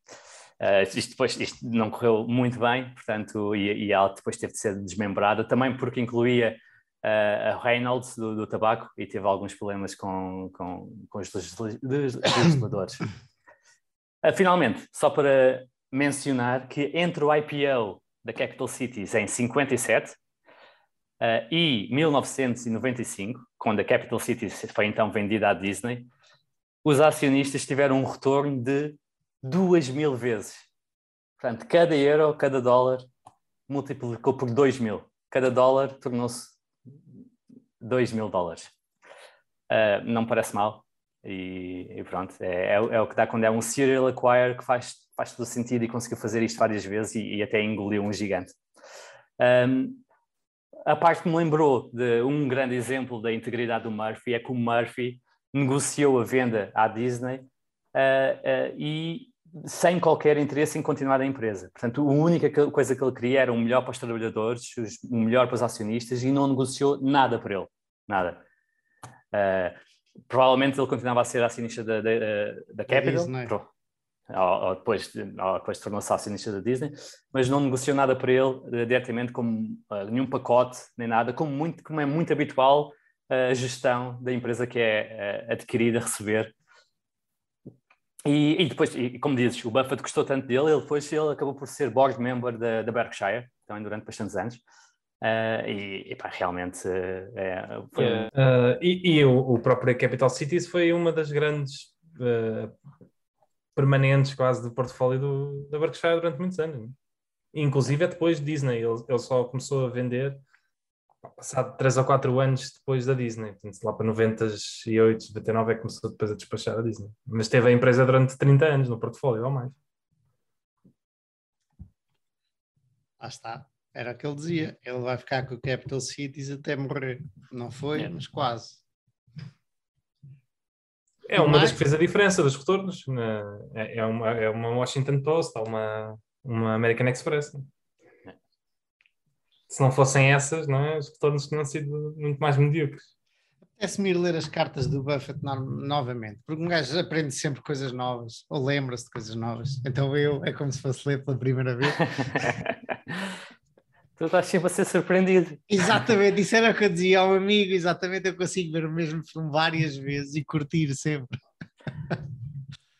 Uh, isto depois isto não correu muito bem, portanto, e, e ela depois teve de ser desmembrada, também porque incluía uh, a Reynolds do, do, tabaco e teve alguns problemas com, com, com os legisladores. Uh, finalmente, só para mencionar que entre o IPO da Capital Cities em 57 e 1995, quando a Capital Cities foi então vendida à Disney, os acionistas tiveram um retorno de duas mil vezes. Portanto, cada euro, cada dólar multiplicou por dois mil. Cada dólar tornou-se dois mil dólares. Uh, não parece mal. E, e pronto, é, é, é, o que dá quando é um serial acquire que faz, faz todo sentido e conseguiu fazer isto várias vezes e, e até engoliu um gigante. Um, a parte que me lembrou de um grande exemplo da integridade do Murphy é que o Murphy negociou a venda à Disney uh, uh, e sem qualquer interesse em continuar a empresa. Portanto, a única coisa que ele queria era o melhor para os trabalhadores, o melhor para os acionistas e não negociou nada para ele. Nada. Uh, provavelmente ele continuava a ser acionista da, da, da Capital. Ou, ou, depois, ou depois tornou-se acionista da Disney, mas não negociou nada para ele uh, diretamente, como uh, nenhum pacote, nem nada, como, muito, como é muito habitual a gestão da empresa que é adquirida, receber e, e, depois, e, como dizes, o Buffett gostou tanto dele, ele depois ele acabou por ser board member da, da Berkshire, também durante bastantes anos. Uh, e, e pá, realmente uh, é, foi... uh, e, e o, o, próprio Capital Cities foi uma das grandes permanentes quase do portfólio do, da Berkshire durante muitos anos. Inclusive é depois de Disney, ele, ele só começou a vender passado 3 ou 4 anos depois da Disney, portanto, lá para 98, 99 é que começou depois a despachar a Disney. Mas teve a empresa durante 30 anos no portfólio ou mais. Lá está. Era o que ele dizia. Ele vai ficar com o Capital Cities até morrer. Não foi, é. mas quase. É uma mais? das que fez a diferença dos retornos. É, é, uma, é uma Washington Post, há uma, uma American Express. Né? se não fossem essas, não é? os retornos tinham sido muito mais medíocres. Apetece-me ir ler as cartas do Buffett no novamente, porque um gajo aprende sempre coisas novas, ou lembra-se de coisas novas. Então eu, é como se fosse ler pela primeira vez. tu estás sempre a ser surpreendido. Exatamente, isso era o que eu dizia ao amigo, exatamente, eu consigo ver o mesmo filme várias vezes e curtir sempre.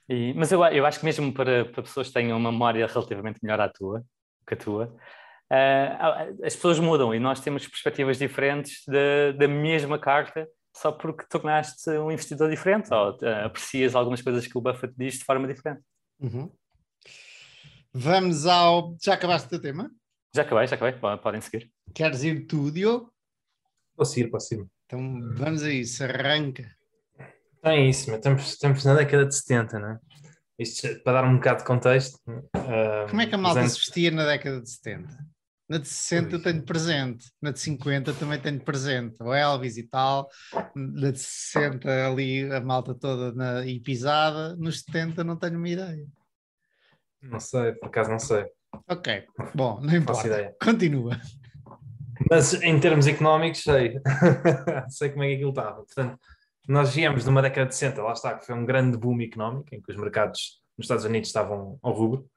E, mas eu, eu acho que mesmo para, para pessoas que tenham uma memória relativamente melhor à tua, que a tua, uh, as pessoas mudam e nós temos perspectivas diferentes da, da mesma carta só porque tornaste um investidor diferente ou uh, aprecias algumas coisas que o Buffett diz de forma diferente. Uhum. Vamos ao. Já acabaste o teu tema? Já acabei, já acabei. Podem seguir. Queres ir tu, Diogo? Posso ir, posso ir. Então vamos a isso, arranca. Então é isso, mas estamos, estamos na década de 70, não é? Isto para dar um bocado de contexto. Uh, Como é que a malta anos... se vestia na década de 70? Na de 60 pois. tenho presente, na de 50 também tenho presente, o Elvis e tal, na de 60 ali a malta toda na, e pisada, nos 70 não tenho uma ideia. Não sei, por acaso não sei. Ok, bom, não importa. Continua. Mas em termos económicos, sei. sei como é que aquilo estava. Portanto, nós viemos de uma década de 60, lá está, que foi um grande boom económico, em que os mercados nos Estados Unidos estavam ao rubro.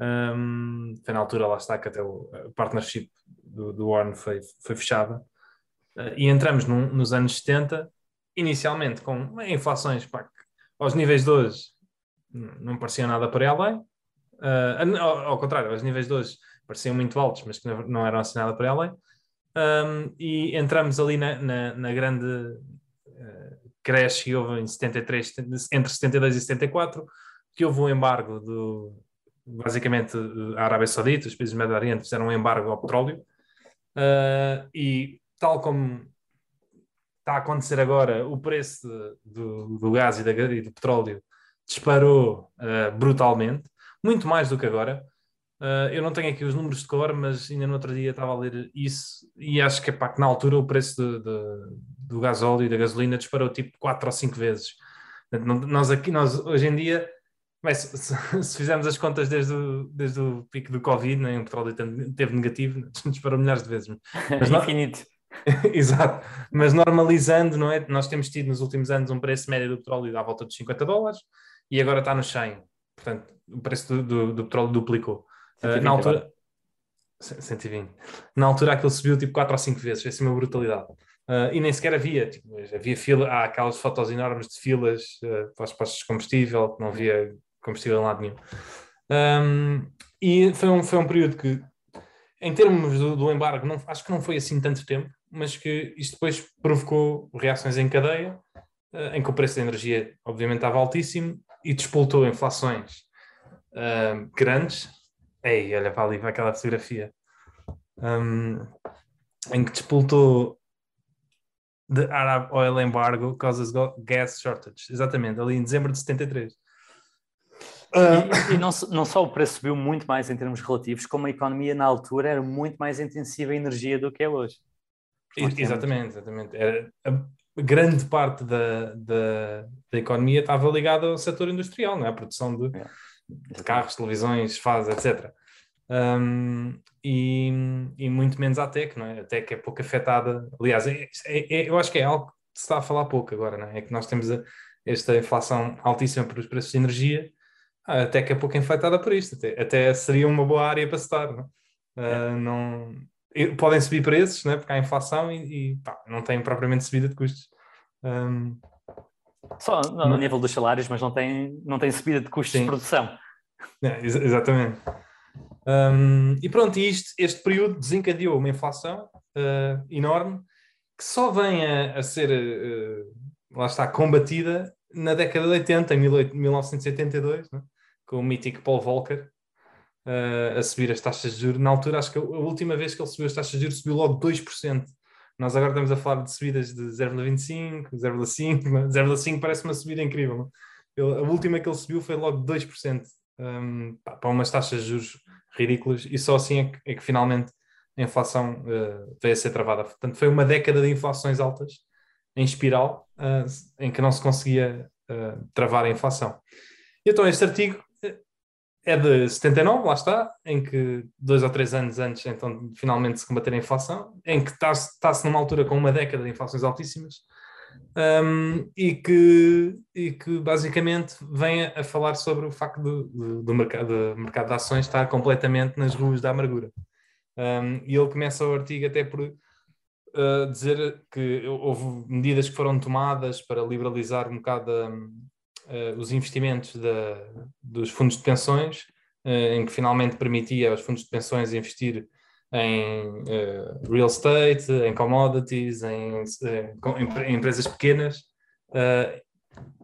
Um, foi na altura, lá está, que até o partnership do, do Warren foi, foi fechada. Uh, e entramos num, nos anos 70, inicialmente com inflações pá, que aos níveis de hoje não parecia nada para além. Uh, ao, ao, contrário, aos níveis de hoje pareciam muito altos, mas que não, eram nada para além. Um, e entramos ali na, na, na grande uh, creche que houve em 73, entre 72 e 74, que houve um embargo do, basicamente a Arábia Saudita, os países do Médio Oriente fizeram um embargo ao petróleo uh, e tal como está a acontecer agora, o preço do, do gás e, da, e, do petróleo disparou uh, brutalmente, muito mais do que agora. Uh, eu não tenho aqui os números de cor, mas ainda no outro dia estava a ler isso e acho que, que na altura o preço de, de, do gasóleo e da gasolina disparou tipo 4 ou 5 vezes. Nós aqui, nós hoje em dia, bem, se, se, fizermos as contas desde o, desde o pico do Covid, né, o petróleo teve negativo, disparou milhares de vezes. Mas Infinito. Exato, mas normalizando, não é? Nós temos tido nos últimos anos um preço médio do petróleo à volta dos 50 dólares e agora está no 100. Portanto, o preço do, do, do petróleo duplicou. Uh, na altura, 120. Na altura aquilo subiu tipo 4 ou 5 vezes, foi assim uma brutalidade. Uh, e nem sequer havia, tipo, havia fila, há aquelas fotos enormes de filas uh, para os postos de combustível, não havia combustível em lado nenhum. Um, e foi um, foi um período que, em termos do, do embargo, não, acho que não foi assim tanto tempo, mas que isto depois provocou reações em cadeia, uh, em que o preço da energia, obviamente, estava altíssimo e despoltou inflações uh, grandes. Ei, olha para ali, para aquela fotografia. Um, em que despoltou the Arab Oil Embargo causes gas shortage. Exatamente, ali em dezembro de 73. Uh... E, e não, não, só o preço subiu muito mais em termos relativos, como a economia na altura era muito mais intensiva em energia do que é hoje. Exatamente, exatamente. Era, grande parte da, da, da, economia estava ligada ao setor industrial, não é? a produção de, é. de carros, televisões, faz, etc. Um, e, e, muito menos à tech, não é? A tech é pouco afetada. Aliás, é, é, é, eu acho que é algo que se está a falar pouco agora, não é? É que nós temos a, esta inflação altíssima por os preços de energia, a tech é pouco afetada por isto, até, até seria uma boa área para estar, não é? Uh, não podem subir preços, né, porque há inflação e, e pá, não têm propriamente subida de custos. Um, Só no não... nível dos salários, mas não tem, não tem subida de custos Sim. de produção. É, ex exatamente. Um, e pronto, isto, este período desencadeou uma inflação uh, enorme que só vem a, a ser, uh, lá está, combatida na década de 80, em 1982, né, com o mítico Paul Volcker, uh, a subir as taxas de juros. Na altura, acho que a última vez que ele subiu as taxas de juros, subiu logo 2%. Nós agora estamos a falar de subidas de 0,25, 0,5, 0,5 parece uma subida incrível. Ele, a última que ele subiu foi logo 2%, um, para umas taxas de juros ridículas, e só assim é que, é que finalmente a inflação uh, veio a ser travada. Portanto, foi uma década de inflações altas, em espiral, uh, em que não se conseguia uh, travar a inflação. Então, este artigo é de 79, lá está, em que dois ou três anos antes, então, de finalmente se combater a inflação, em que está-se está numa altura com uma década de inflações altíssimas, um, e, que, e que basicamente vem a, falar sobre o facto do, do, do, mercado, do mercado de ações estar completamente nas ruas da amargura. Um, e ele começa o artigo até por uh, dizer que houve medidas que foram tomadas para liberalizar um bocado uh, os investimentos da, dos fundos de pensões, uh, em que finalmente permitia aos fundos de pensões investir em uh, real estate, em commodities, em, em, em empresas pequenas,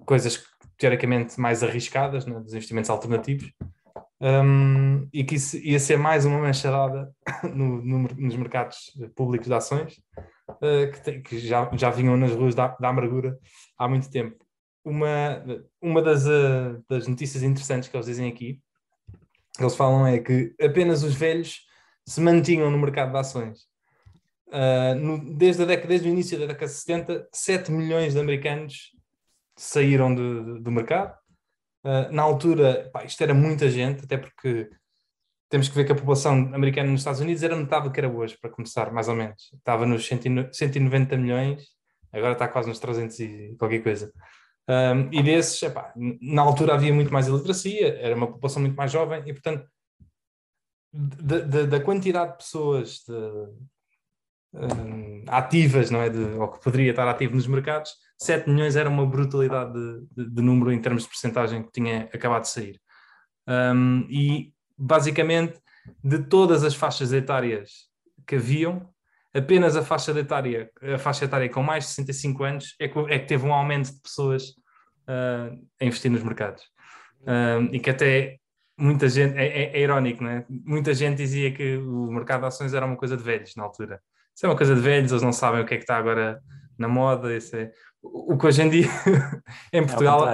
coisas teoricamente mais arriscadas, né, dos investimentos alternativos, um, e que isso ia ser mais uma manchadada no, no, nos mercados públicos de ações, que, te, que, já, já vinham nas ruas da, da amargura há muito tempo uma, uma das, uh, das notícias interessantes que eles dizem aqui, eles falam é que apenas os velhos se mantinham no mercado de ações. Uh, no, desde, a década, desde o início da década de 70, 7 milhões de americanos saíram do, do mercado. Uh, na altura, pá, isto era muita gente, até porque temos que ver que a população americana nos Estados Unidos era do que era hoje, para começar, mais ou menos. Estava nos 190 milhões, agora está quase nos 300 e qualquer coisa. Um, e desses, epá, na altura havia muito mais iliteracia, era uma população muito mais jovem e, portanto, da quantidade de pessoas de, uh, ativas, não é? De, ou que poderia estar ativo nos mercados, 7 milhões era uma brutalidade de, de, de número em termos de percentagem que tinha acabado de sair. Um, e basicamente, de todas as faixas etárias que haviam, apenas a faixa etária, a faixa etária com mais de 65 anos é que, é que teve um aumento de pessoas uh, a investir nos mercados. Uh, e que até muita gente, é, é, é, irónico, não é? Muita gente dizia que o mercado de ações era uma coisa de velhos na altura. Isso é uma coisa de velhos, eles não sabem o que é que está agora na moda. Isso é... O que hoje em dia, em Portugal,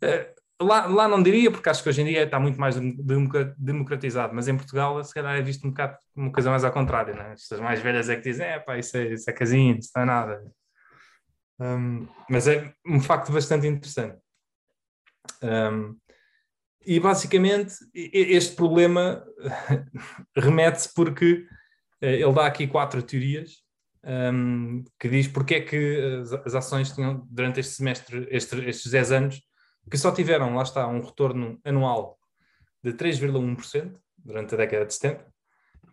é lá, lá não diria, porque acho que hoje em dia está muito mais democratizado, mas em Portugal, se calhar, é visto um bocado uma coisa mais ao contrário, né? As mais velhas é que dizem, é pá, isso é, isso é casinho, isso não é nada. Um, mas é um facto bastante interessante. Um, e basicamente este problema remete-se porque eh, ele dá aqui quatro teorias um, que diz porque é que as, as ações tinham, durante este semestre, este, estes 10 anos, que só tiveram, lá está, um retorno anual de 3,1% durante a década de 70,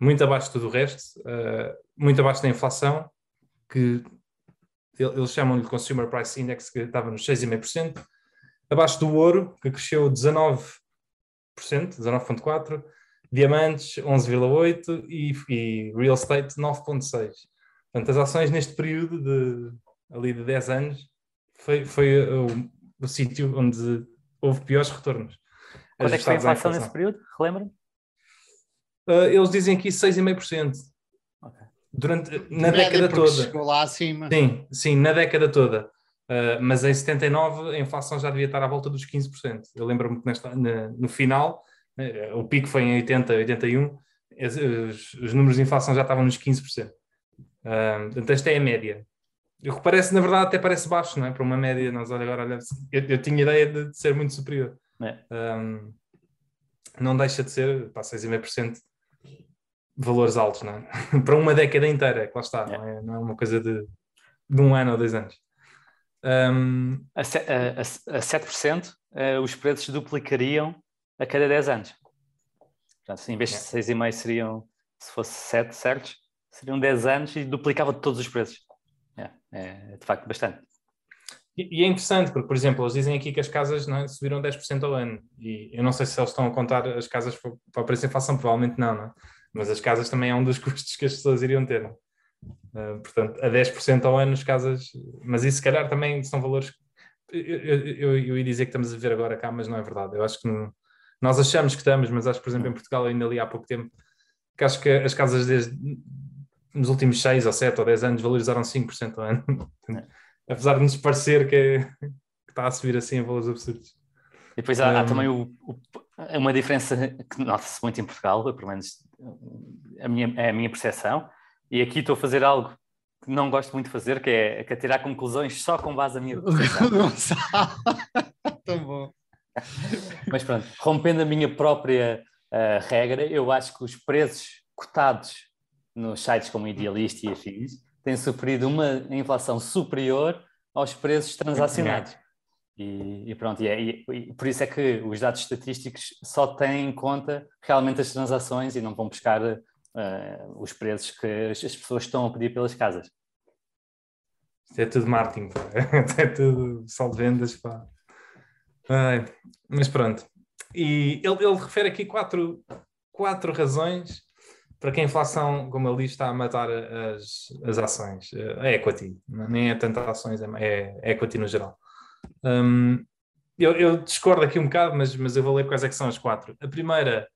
muito abaixo de tudo o resto, uh, muito abaixo da inflação, que eles chamam-lhe Consumer Price Index, que estava nos 6,5%, abaixo do ouro, que cresceu 19%, 19,4%, diamantes 11,8% e, e real estate 9,6%. Portanto, as ações neste período de ali de 10 anos foi, foi o, o sítio onde houve piores retornos. Quanto é que foi a inflação nesse período? Relembra-me? Uh, eles dizem aqui 6,5%. Okay. Durante, na década toda. Chegou lá acima. Sim, sim, na década toda. Uh, mas em 79 a inflação já devia estar à volta dos 15%. Eu lembro-me que nesta, na, no final, uh, o pico foi em 80, 81, os, os, números de inflação já estavam nos 15%. Uh, portanto, esta é a média. O que parece, na verdade, até parece baixo, não é? Para uma média, nós olha agora, olha, eu, eu tinha ideia de, de, ser muito superior. É. Um, não deixa de ser, para 6,5% valores altos, não é? para uma década inteira, que lá está, é. Não, é, não, é, uma coisa de, de um ano ou dois anos. Um, a, a, a 7% uh, os preços duplicariam a cada 10 anos. Portanto, em vez de é. 6,5 seriam, se fosse 7 certos, seriam 10 anos e duplicava todos os preços. É, de facto bastante. E, e, é interessante, porque, por exemplo, eles dizem aqui que as casas não, é, subiram 10% ao ano. E eu não sei se eles estão a contar as casas para o preço de inflação, provavelmente não, não é? Mas as casas também é um dos custos que as pessoas iriam ter. Uh, portanto, a 10% ao ano as casas. Mas isso, se calhar, também são valores. Eu, eu, eu, eu ia dizer que estamos a ver agora cá, mas não é verdade. Eu acho que não... nós achamos que estamos, mas acho que, por exemplo, em Portugal, ainda ali há pouco tempo, que acho que as casas desde nos últimos 6 ou 7 ou 10 anos valorizaram 5% ao ano. É. Apesar de nos parecer que, que, está a subir assim em valores absurdos. E depois há, um, há também o, o, uma diferença que nota-se muito em Portugal, pelo menos a minha, é a minha percepção, e aqui estou a fazer algo que não gosto muito de fazer, que é, que é tirar conclusões só com base na minha percepção. Tão bom. Mas pronto, rompendo a minha própria uh, regra, eu acho que os preços cotados nos sites como Idealista e afins, tem sofrido uma inflação superior aos preços transacionados. E, e pronto, e, é, e, por isso é que os dados estatísticos só têm em conta realmente as transações e não vão buscar uh, os preços que as pessoas estão a pedir pelas casas. Isto é tudo marketing, é tudo só de vendas. Pá. Ai, mas pronto. E ele, ele refere aqui quatro, quatro razões para que a inflação, como diz, está a matar as, as ações. É equity, nem é tanto ações, é, é equity no geral. Um, eu, eu, discordo aqui um bocado, mas, mas eu vou ler quais é que são as quatro. A primeira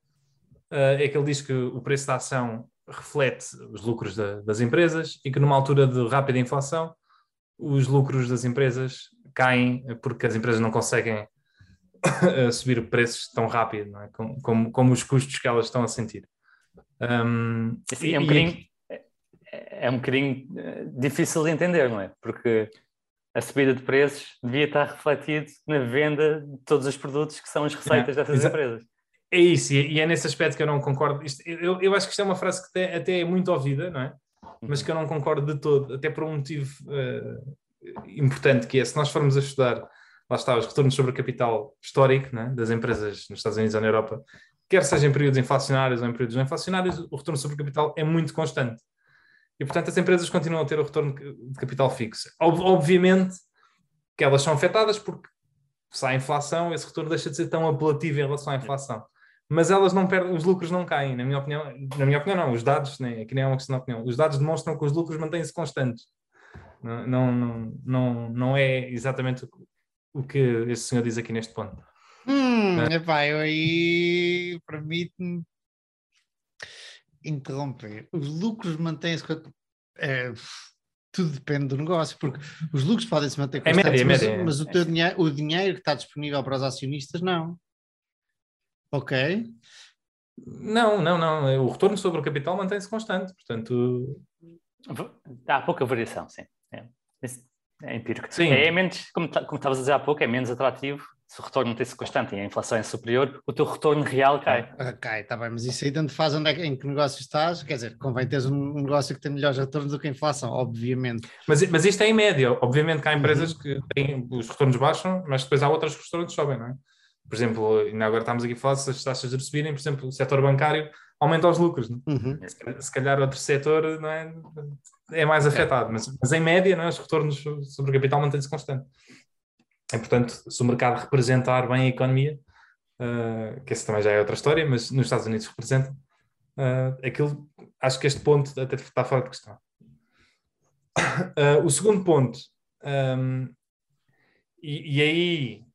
uh, é que ele diz que o preço da ação reflete os lucros da, das empresas e que numa altura de rápida inflação os lucros das empresas caem porque as empresas não conseguem subir preços tão rápido, é? como, como, como os custos que elas estão a sentir. Um, Sim, é, um bocadinho, é, é um bocadinho difícil de entender, não é? Porque a subida de preços devia estar refletido na venda de todos os produtos que são as receitas é, dessas empresas. É isso, e é nesse aspecto que eu não concordo. Isto, eu, eu acho que isto é uma frase que até, até é muito ouvida, não é? Mas que eu não concordo de todo, até por um motivo uh, importante, que é se nós formos a estudar, lá está, os retornos sobre o capital histórico né, das empresas nos Estados Unidos ou na Europa, quer seja em períodos inflacionários ou em períodos não inflacionários, o retorno sobre capital é muito constante. E, portanto, as empresas continuam a ter o retorno de capital fixo. Ob obviamente que elas são afetadas porque se há inflação, esse retorno deixa de ser tão apelativo em relação à inflação. Mas elas não perdem, os lucros não caem, na minha opinião. Na minha opinião, não. Os dados, né, aqui nem é uma questão de opinião. Os dados demonstram que os lucros mantêm-se constantes. Não, não, não, não é exatamente o que esse senhor diz aqui neste ponto. Hum, é? epá, eu aí permite-me interromper. Os lucros mantêm-se. É, tudo depende do negócio, porque os lucros podem se manter constantes, é média, mas, média. mas o, teu dinheiro, o dinheiro que está disponível para os acionistas, não. Ok? Não, não, não. O retorno sobre o capital mantém-se constante. Portanto, há pouca variação, sim. É, é empírico. Sim. É menos, como, como estavas a dizer há pouco, é menos atrativo se o retorno mantém-se constante e a inflação é superior, o teu retorno real cai. Ah, cai, está bem, mas isso aí tanto faz onde é, em que negócio estás, quer dizer, convém teres um negócio que tem melhores retornos do que a inflação, obviamente. Mas, mas isto é em média. Obviamente que há empresas uhum. que têm os retornos baixam, mas depois há outras que os retornos sobem, não é? Por exemplo, ainda agora estamos aqui a falar, se as taxas de subirem, por exemplo, o setor bancário aumenta os lucros. Não? É? Uhum. Se calhar outro setor não é, é mais afetado, mas, mas em média não é? os retornos sobre o capital mantêm-se constantes. E, portanto, se o mercado representar bem a economia, uh, que essa também já é outra história, mas nos Estados Unidos representa, uh, aquilo, acho que este ponto até está fora de questão. Uh, o segundo ponto, um, e, e, aí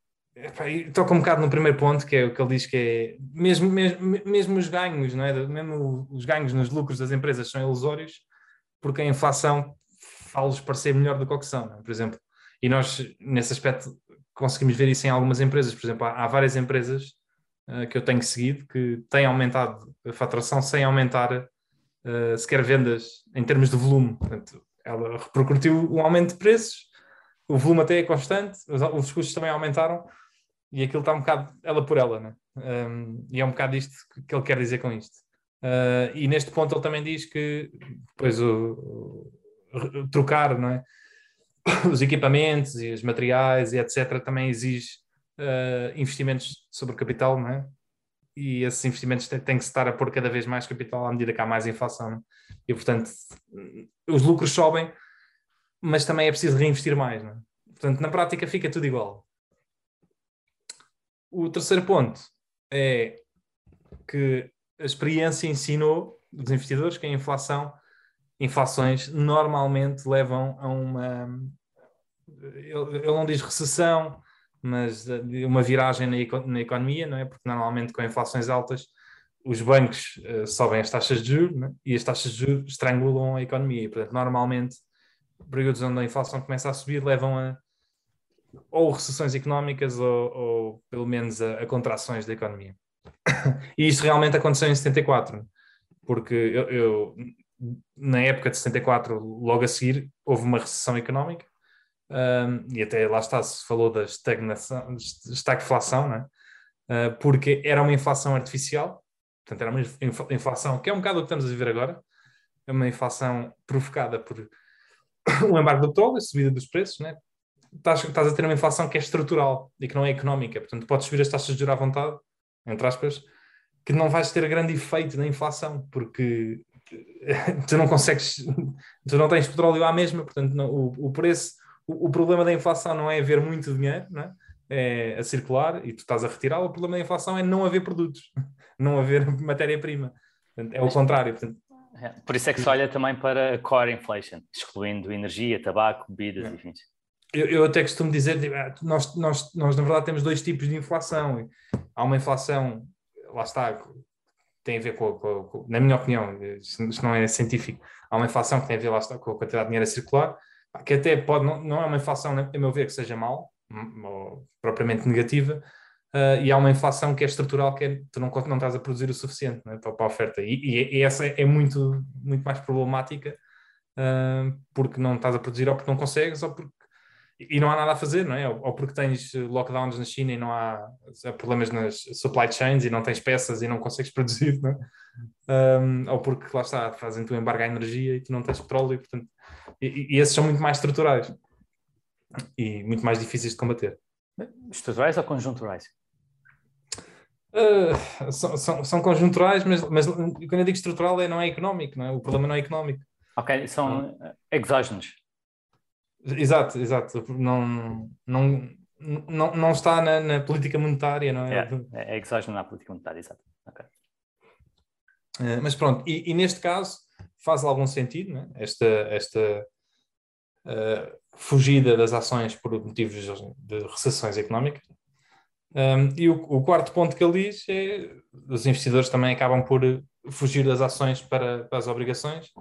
toca um bocado no primeiro ponto, que é o que ele diz que é mesmo, mesmo, mesmo os ganhos, não é? mesmo os ganhos nos lucros das empresas são ilusórios, porque a inflação faz-los parecer melhor do que o que são. É? Por exemplo, e nós, nesse aspecto, conseguimos ver isso em algumas empresas. Por exemplo, há, há várias empresas uh, que eu tenho seguido que têm aumentado a faturação sem aumentar uh, sequer vendas em termos de volume. Portanto, ela repercutiu um aumento de preços, o volume até é constante, os, os custos também aumentaram e aquilo está um bocado ela por ela, né? Um, e é um bocado isto que ele quer dizer com isto. Uh, e neste ponto ele também diz que depois o, o, trocar, não é? os equipamentos e os materiais e etc. também exige uh, investimentos sobre capital, não é? E esses investimentos têm, que estar a pôr cada vez mais capital à medida que há mais inflação. É? E, portanto, os lucros sobem, mas também é preciso reinvestir mais. É? Portanto, na prática fica tudo igual. O terceiro ponto é que a experiência ensinou os investidores que a inflação inflações normalmente levam a uma. Ele não diz recessão, mas uma viragem na, economia, não é? Porque normalmente com inflações altas os bancos uh, sobem as taxas de juros é? e as taxas de juros estrangulam a economia. E, portanto, normalmente, períodos onde a inflação começa a subir levam a ou recessões económicas ou, ou pelo menos a, a, contrações da economia. e isto realmente aconteceu em 74, porque eu, eu na época de 74, logo a seguir, houve uma recessão económica, um, e até lá está, se falou da estagnação, estagflação, né? Uh, porque era uma inflação artificial, portanto, era uma inflação que é um bocado o que estamos a viver agora, é uma inflação provocada por o embargo do petróleo, a subida dos preços, né? Estás, estás, a ter uma inflação que é estrutural e que não é económica, portanto, podes subir as taxas de juros à vontade, entre aspas, que não vais ter grande efeito na inflação, porque tu não consegues, tu não tens petróleo à mesma, portanto, não, o, o, preço, o, o, problema da inflação não é haver muito dinheiro é? É a circular e tu estás a retirá-lo, o problema da inflação é não haver produtos, não haver matéria-prima. É o contrário. Portanto, é, por isso é que se olha também para core inflation, excluindo energia, tabaco, bebidas, é. enfim. Eu, eu, até costumo dizer, ah, nós, nós, nós na verdade temos dois tipos de inflação. Há uma inflação, lá está, tem a ver com, com, com, na minha opinião, isto não é científico, há uma inflação que tem a ver lá com a quantidade de dinheiro a circular, que até pode, não, não é uma inflação, a meu ver, que seja mal, ou propriamente negativa, uh, e há uma inflação que é estrutural, que é, tu não, não estás a produzir o suficiente né, para, para, a oferta. E, e, e, essa é muito, muito mais problemática, uh, porque não estás a produzir ou porque não consegues, ou porque e não há nada a fazer, não é? Ou porque tens lockdowns na China e não há, problemas nas supply chains e não tens peças e não consegues produzir, não é? Um, ou porque lá está, fazem-te o embargo à energia e tu não tens petróleo, e, portanto, e, e, esses são muito mais estruturais e muito mais difíceis de combater. Estruturais ou conjunturais? Uh, são, são, são, conjunturais, mas, mas quando eu digo estrutural é, não é económico, não é? o problema não é económico. Ok, são exógenos. Exato, exato. Não, não, não, não está na, na política monetária, não é? É, é exógeno na política monetária, exato. Okay. Uh, mas pronto, e, e, neste caso faz algum sentido né? esta, esta uh, fugida das ações por motivos de recessões económicas. Um, e o, o, quarto ponto que ele diz é os investidores também acabam por fugir das ações para, para as obrigações,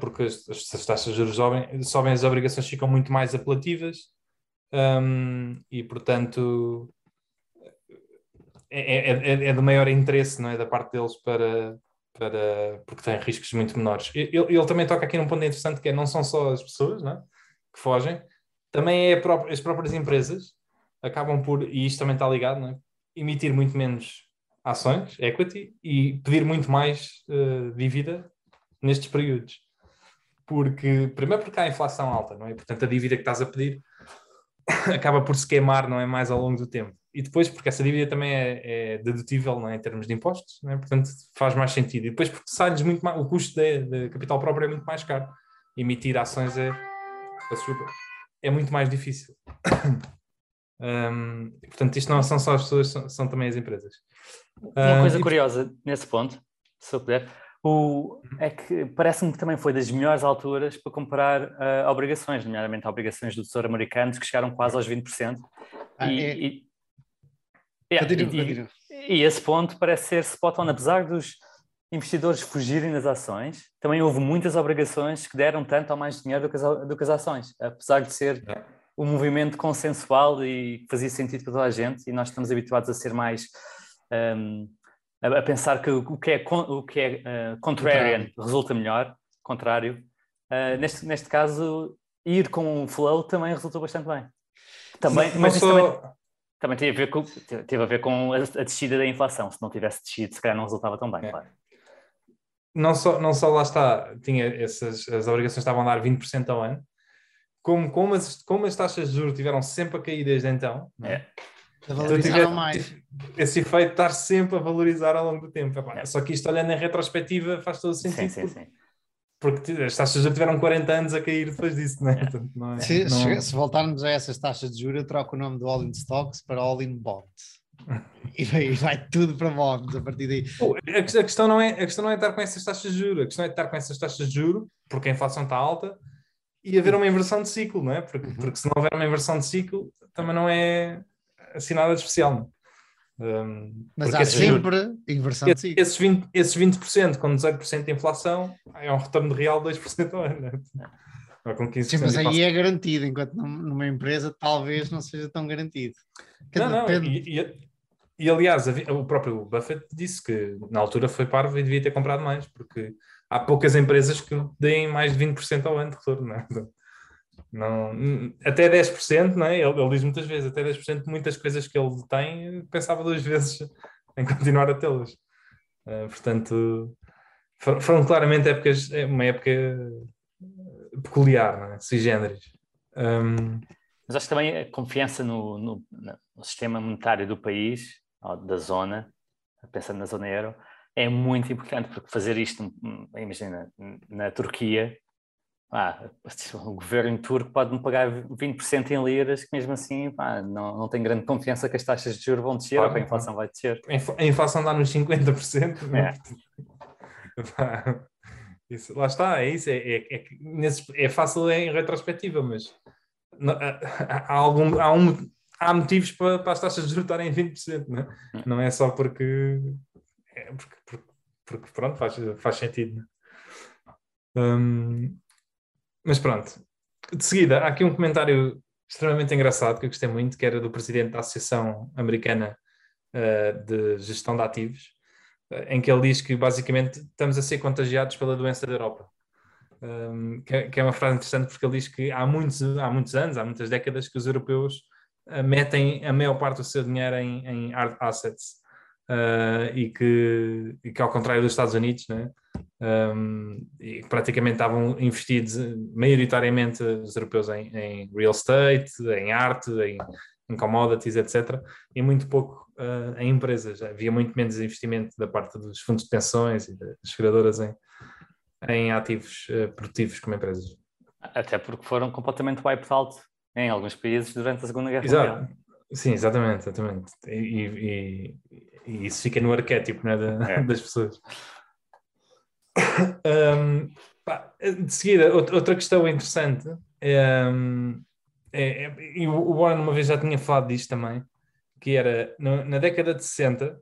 porque as, as, taxas de juros sobem, sobem, as obrigações ficam muito mais apelativas um, e, portanto, é, é, é, é, de maior interesse não é, da parte deles para, para, porque têm riscos muito menores. Ele, ele também toca aqui num ponto interessante que é não são só as pessoas é, que fogem, também é própria, as próprias empresas acabam por, e isto também está ligado, é, emitir muito menos ações, equity, e pedir muito mais uh, dívida nestes períodos. Porque, primeiro porque há inflação alta, não é? Portanto, a dívida que estás a pedir acaba por se queimar, não é? Mais ao longo do tempo. E depois, porque essa dívida também é, é dedutível não é? em termos de impostos, não é? portanto faz mais sentido. E depois, porque sai-lhes muito mais, o custo de, de, capital próprio é muito mais caro. Emitir ações é, é muito mais difícil. um, portanto, isto não são só as pessoas, são, são também as empresas. Uma coisa curiosa nesse ponto, se eu puder, o, é que parece-me que também foi das melhores alturas para comprar uh, obrigações, nomeadamente obrigações do Tesouro Americano, que chegaram quase aos 20%. Ah, e, é... e, yeah, e, e, esse ponto parece ser spot on, apesar dos investidores fugirem das ações, também houve muitas obrigações que deram tanto ou mais dinheiro do que as, do que as ações, apesar de ser é. um movimento consensual e que fazia sentido para toda a gente, e nós estamos habituados a ser mais um, a, a, pensar que o que é, o que é uh, contrarian resulta melhor, contrário. Uh, neste, neste caso, ir com o flow também resultou bastante bem. Também, mas só... também, também teve, a ver com, teve a ver com a, a, descida da inflação. Se não tivesse descido, se calhar não resultava tão bem, é. claro. Não só, não só lá está, tinha essas, as obrigações estavam a dar 20% ao ano, como, como, as, como as taxas de juros tiveram sempre a cair desde então, é. Valorizaram mais. Esse efeito de estar sempre a valorizar ao longo do tempo. É. Só que isto, olhando em retrospectiva, faz todo o sentido. Sim, sim, sim. Porque as taxas já tiveram 40 anos a cair depois disso, não é? Portanto, não é se, não... se, voltarmos a essas taxas de juros, eu troco o nome do All in Stocks para All in Bonds. e vai, vai, tudo para bonds a partir daí. a, questão não é, a questão não é estar com essas taxas de juros, a questão é estar com essas taxas de juros, porque a inflação está alta, e haver uma inversão de ciclo, não é? Porque, uhum. porque se não houver uma inversão de ciclo, também não é assim nada de especial. Um, Mas há sempre juros, inversão de Esses 20%, esses 20% com 18% de inflação é um retorno real de 2% ao ano. 15% Sim, mas aí é garantido, enquanto numa empresa talvez não seja tão garantido. Não, não, e, e, e, aliás, o próprio Buffett disse que na altura foi parvo e devia ter comprado mais, porque há poucas empresas que deem mais de 20% ao ano de retorno. Não é? Não, até 10%, não é? Ele, ele diz muitas vezes, até 10% de muitas coisas que ele tem, pensava duas vezes em continuar a tê-las. Uh, portanto, foram claramente épocas, é uma época peculiar, não é? Sui generis. Um... Mas acho que também a confiança no, no, no sistema monetário do país, da zona, pensando na zona euro, é muito importante, porque fazer isto, imagina, na Turquia, ah, o governo turco pode-me pagar 20% em liras, que mesmo assim pá, não, não tenho grande confiança que as taxas de juros vão descer claro, ou que a inflação vai descer. A inflação dá nos 50%, não é? Isso, lá está, é isso. É, é, é, é fácil em retrospectiva, mas há, algum, há, um, há motivos para, para as taxas de juros estarem em 20%, não é? Hum. Não é só porque, é porque, porque, porque, pronto, faz, faz sentido. Hum, mas pronto. De seguida, há aqui um comentário extremamente engraçado que eu gostei muito, que era do presidente da Associação Americana uh, de Gestão de Ativos, uh, em que ele diz que basicamente estamos a ser contagiados pela doença da Europa. Um, que, que, é uma frase interessante porque ele diz que há muitos, há muitos anos, há muitas décadas que os europeus uh, metem a maior parte do seu dinheiro em, em hard assets e, que, e que ao contrário dos Estados Unidos, né, um, e praticamente estavam investidos maioritariamente os europeus em, em real estate, em arte, em, em, commodities, etc., e muito pouco uh, em empresas. Havia muito menos investimento da parte dos fundos de pensões e das seguradoras em, em ativos uh, produtivos como empresas. Até porque foram completamente wiped out em alguns países durante a Segunda Guerra Exato. Mundial. Sim, exatamente, exatamente. E, e, e isso fica no arquétipo né, de, é. das pessoas. Um, pá, de seguida, outra questão interessante é, é, e o Warren uma vez já tinha falado disto também, que era no, na década de 60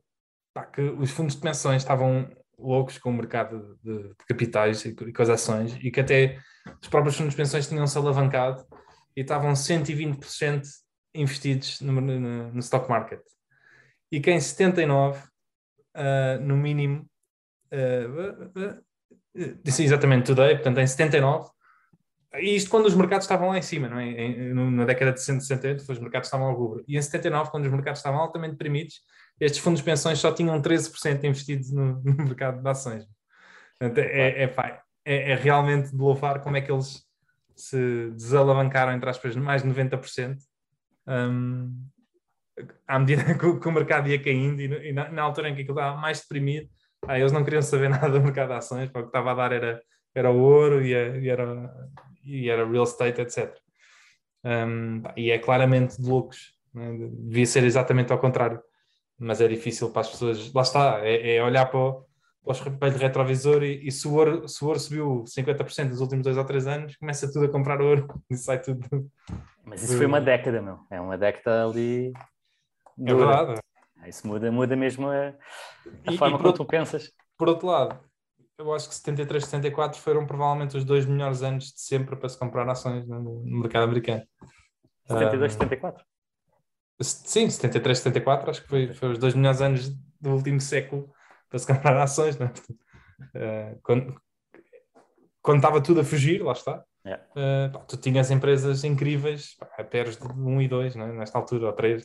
pá, que os fundos de pensões estavam loucos com o mercado de, de capitais e, e com as ações e que até os próprios fundos de pensões tinham-se alavancado e estavam 120% investidos no, no, no, stock market. E que em 79, uh, no mínimo, uh, uh, sim, exatamente, today, portanto, em 79, e isto quando os mercados estavam lá em cima, não é? Em, na década de 160, os mercados estavam ao rubro. E em 79, quando os mercados estavam altamente deprimidos, estes fundos de pensões só tinham 13% investidos no, no, mercado de ações. Portanto, é, é, é, é, realmente de louvar como é que eles se desalavancaram, entre aspas, mais de 90%, um, à medida que o, que o, mercado ia caindo e, e na, na, altura em que aquilo estava mais deprimido, ah, eles não queriam saber nada do mercado de ações, porque o que estava a dar era, era o ouro e, e, era, e era real estate, etc. Um, e é claramente de loucos, né? devia ser exatamente ao contrário, mas é difícil para as pessoas. Lá está, é, é olhar para o, para os espelho de retrovisor e, e se, o ouro, se o ouro subiu 50% nos últimos dois ou três anos, começa tudo a comprar ouro e sai tudo. Mas isso foi uma década, meu. É uma década ali. É verdade. Isso muda, muda mesmo a, a e, forma e como outro, tu pensas. Por outro lado, eu acho que 73, 74 foram provavelmente os dois melhores anos de sempre para se comprar ações no, no mercado americano. 72, um, 74? Sim, 73, 74, acho que foi, foi os dois melhores anos do último século para se comprar ações, não é? Uh, quando, quando estava tudo a fugir, lá está, yeah. uh, pá, tu tinhas empresas incríveis, pá, pairs de 1 um e 2, é? nesta altura, ou 3,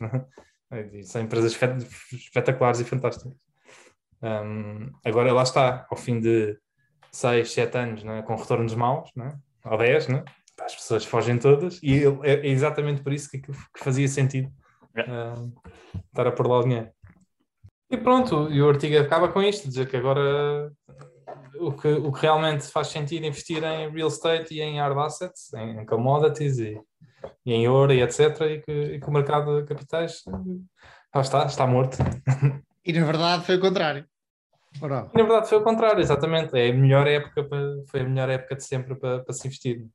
é? são empresas espetaculares e fantásticas. Um, agora lá está, ao fim de 6, 7 anos, é? com retornos maus, é? ou 10, é? as pessoas fogem todas, e é, é exatamente por isso que, que fazia sentido yeah. uh, estar a pôr lá o dinheiro. E pronto, e o artigo acaba com isto, dizer que agora o que, o que realmente faz sentido investir em real estate e em hard assets, em, commodities e, e, em ouro e etc. E que, e que o mercado de capitais ah, está, está morto. E na verdade foi o contrário. E, na verdade foi o contrário, exatamente. É a melhor época para, foi a melhor época de sempre para, para se investir,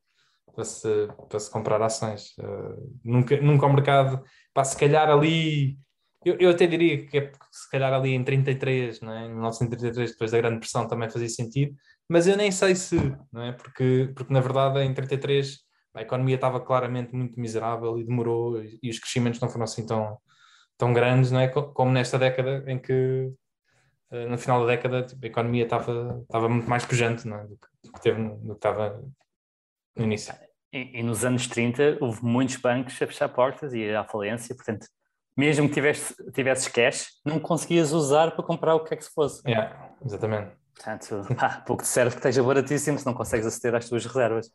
para se, para se comprar ações. Uh, nunca, nunca o mercado, para se calhar ali eu, eu até diria que é se calhar ali em 33, não é? em 1933, depois da grande pressão, também fazia sentido, mas eu nem sei se, não é? Porque, porque na verdade em 33 a economia estava claramente muito miserável e demorou, e os crescimentos não foram assim tão, tão grandes, não é? Como nesta década em que eh, no final da década tipo, a economia estava, estava muito mais pujante é? do, que, do que teve do que estava no início. E, e, nos anos 30 houve muitos bancos a fechar portas e à falência, portanto mesmo que tivesse, tivesses cash, não conseguias usar para comprar o que é que se fosse. Yeah, exatamente. Portanto, pá, pouco te serve que esteja baratíssimo se não consegues aceder às tuas reservas.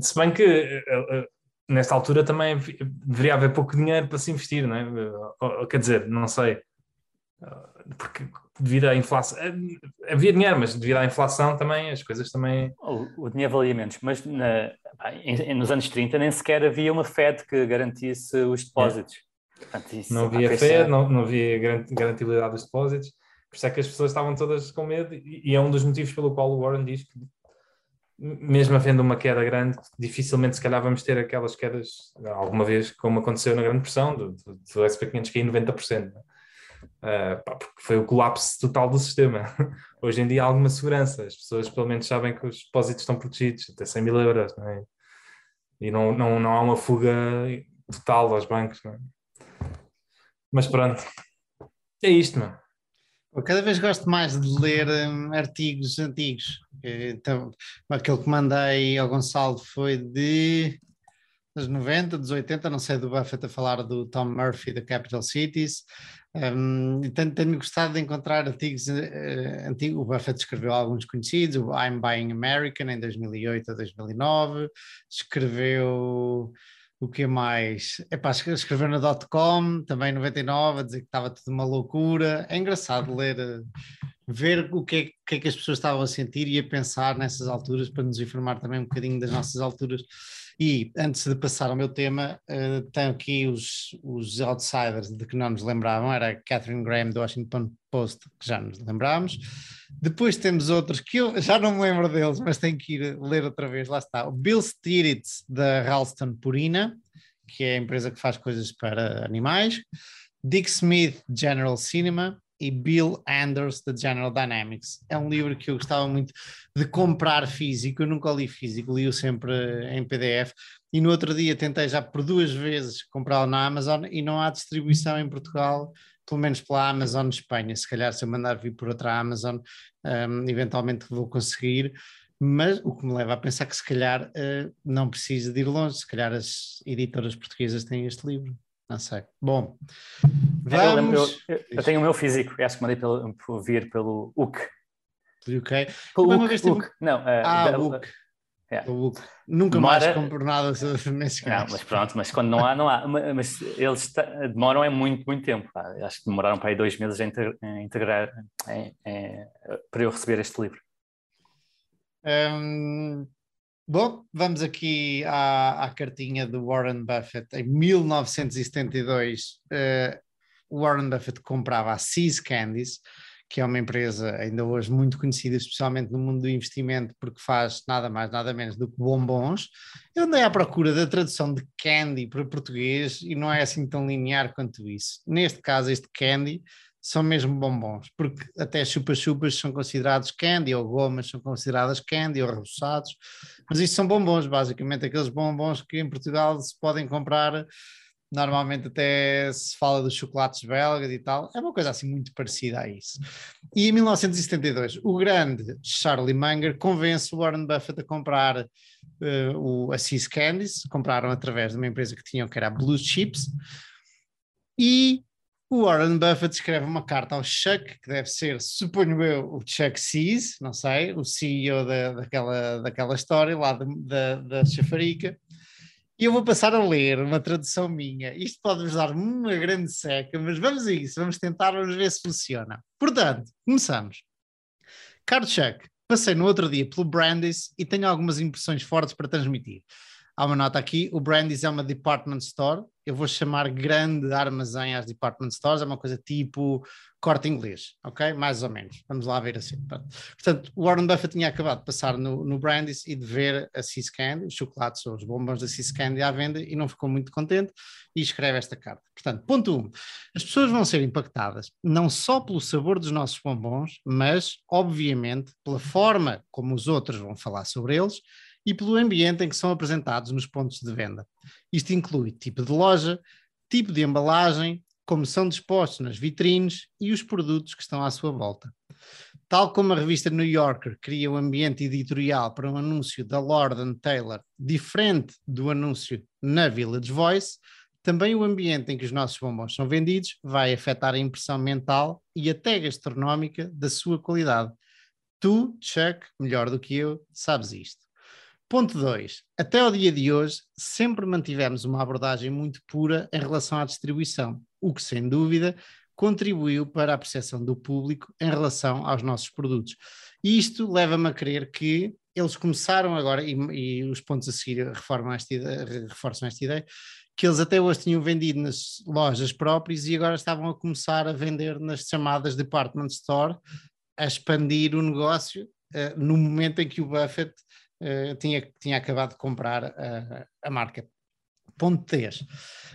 Se bem que uh, uh, nesta altura também deveria haver pouco dinheiro para se investir, não é? Quer dizer, não sei, porque devido à inflação, havia dinheiro, mas devido à inflação também as coisas também. O, o dinheiro valia menos, mas na, em, nos anos 30 nem sequer havia uma Fed que garantisse os depósitos. É. Portanto, não havia Fed, não, não havia garantibilidade dos depósitos, por isso é que as pessoas estavam todas com medo, e, e é um dos motivos pelo qual o Warren diz que, mesmo havendo uma queda grande, dificilmente se calhar vamos ter aquelas quedas alguma vez, como aconteceu na Grande Pressão, do, do, do SP500 cair 90%. Uh, pá, porque foi o colapso total do sistema. Hoje em dia há alguma segurança, as pessoas pelo menos sabem que os depósitos estão protegidos, até 100 mil euros, não é? e não, não, não há uma fuga total aos bancos. É? Mas pronto, é isto, mano. Eu cada vez gosto mais de ler um, artigos antigos. Então, aquele que mandei ao Gonçalo foi de dos 90, dos 80, não sei do Buffett a falar do Tom Murphy da Capital Cities. Um, tenho, tenho, gostado de encontrar artigos uh, antigos. O Buffett escreveu alguns conhecidos, o I'm Buying American em 2008 a 2009, escreveu o que mais? Epá, escreveu na .com, também em 99, a dizer que estava tudo uma loucura. É engraçado ler, ver o que é, que é, que as pessoas estavam a sentir e a pensar nessas alturas, para nos informar também um bocadinho das nossas alturas. E antes de passar ao meu tema, uh, tenho aqui os, os outsiders de que não nos lembravam, era Catherine Graham do Washington Post, que já nos lembrámos. Depois temos outros que eu já não me lembro deles, mas tenho que ir ler outra vez. Lá está. O Bill Stiritz, da Ralston Purina, que é a empresa que faz coisas para animais. Dick Smith, General Cinema, e Bill Anders, da General Dynamics. É um livro que eu gostava muito de comprar físico, eu nunca li físico, li-o sempre em PDF. E no outro dia tentei já por duas vezes comprá-lo na Amazon e não há distribuição em Portugal, pelo menos pela Amazon Espanha. Se calhar, se eu mandar vir por outra Amazon, um, eventualmente vou conseguir. Mas o que me leva a pensar que se calhar uh, não preciso de ir longe, se calhar as editoras portuguesas têm este livro. Não sei. Bom, vamos... eu, eu, eu, tenho o meu físico, acho que mandei pelo, por vir pelo UC. UK? Pelo UC, UC. Não, uh, ah, da, UC. Yeah. Nunca Demora... mais compro nada nesse caso. Não, mas pronto, mas quando não há, não há. Mas eles demoram é muito, muito tempo. Pá. Acho que demoraram para aí dois meses a integrar para eu receber este livro. Um, Bom, vamos aqui à, à, cartinha do Warren Buffett. Em 1972, uh, Warren Buffett comprava a Seas Candies, que é uma empresa ainda hoje muito conhecida, especialmente no mundo do investimento, porque faz nada mais, nada menos do que bombons. Eu andei à procura da tradução de candy para português e não é assim tão linear quanto isso. Neste caso, este candy são mesmo bombons, porque até chupas-chupas são considerados candy, ou gomas são consideradas candy, ou reboçados, mas isto são bombons, basicamente, aqueles bombons que em Portugal se podem comprar, normalmente até se fala dos chocolates belgas e tal, é uma coisa assim muito parecida a isso. E em 1972, o grande Charlie Munger convence o Warren Buffett a comprar uh, o Assis Candies, compraram através de uma empresa que tinham, que era a Blue Chips, e o Warren Buffett escreve uma carta ao Chuck, que deve ser, suponho eu, o Chuck Seas, não sei, o CEO da, daquela, daquela história lá de, da, da chafarica. E eu vou passar a ler uma tradução minha. Isto pode-vos dar uma grande seca, mas vamos a isso, vamos tentar, vamos ver se funciona. Portanto, começamos. Caro Chuck, passei no outro dia pelo Brandis e tenho algumas impressões fortes para transmitir. Há uma nota aqui: o Brandy's é uma department store. Eu vou chamar grande armazém às department stores, é uma coisa tipo corte inglês, ok? Mais ou menos. Vamos lá ver assim. Portanto, o Warren Buffett tinha acabado de passar no, no Brandy's e de ver a Seas Candy, os chocolates ou os bombons da Seas Candy à venda e não ficou muito contente e escreve esta carta. Portanto, ponto 1. Um, as pessoas vão ser impactadas não só pelo sabor dos nossos bombons, mas, obviamente, pela forma como os outros vão falar sobre eles e pelo ambiente em que são apresentados nos pontos de venda. Isto inclui tipo de loja, tipo de embalagem, como são dispostos nas vitrines e os produtos que estão à sua volta. Tal como a revista New Yorker cria um ambiente editorial para um anúncio da Lord Taylor diferente do anúncio na Village Voice, também o ambiente em que os nossos bombons são vendidos vai afetar a impressão mental e até gastronómica da sua qualidade. Tu, Chuck, melhor do que eu, sabes isto. Ponto 2. Até ao dia de hoje, sempre mantivemos uma abordagem muito pura em relação à distribuição, o que, sem dúvida, contribuiu para a percepção do público em relação aos nossos produtos. E isto leva-me a crer que eles começaram agora, e, e os pontos a seguir reforçam esta, ideia, reforçam esta ideia, que eles até hoje tinham vendido nas lojas próprias e agora estavam a começar a vender nas chamadas department store, a expandir o negócio uh, no momento em que o Buffett uh, tinha, tinha acabado de comprar a, a marca. Ponto 3.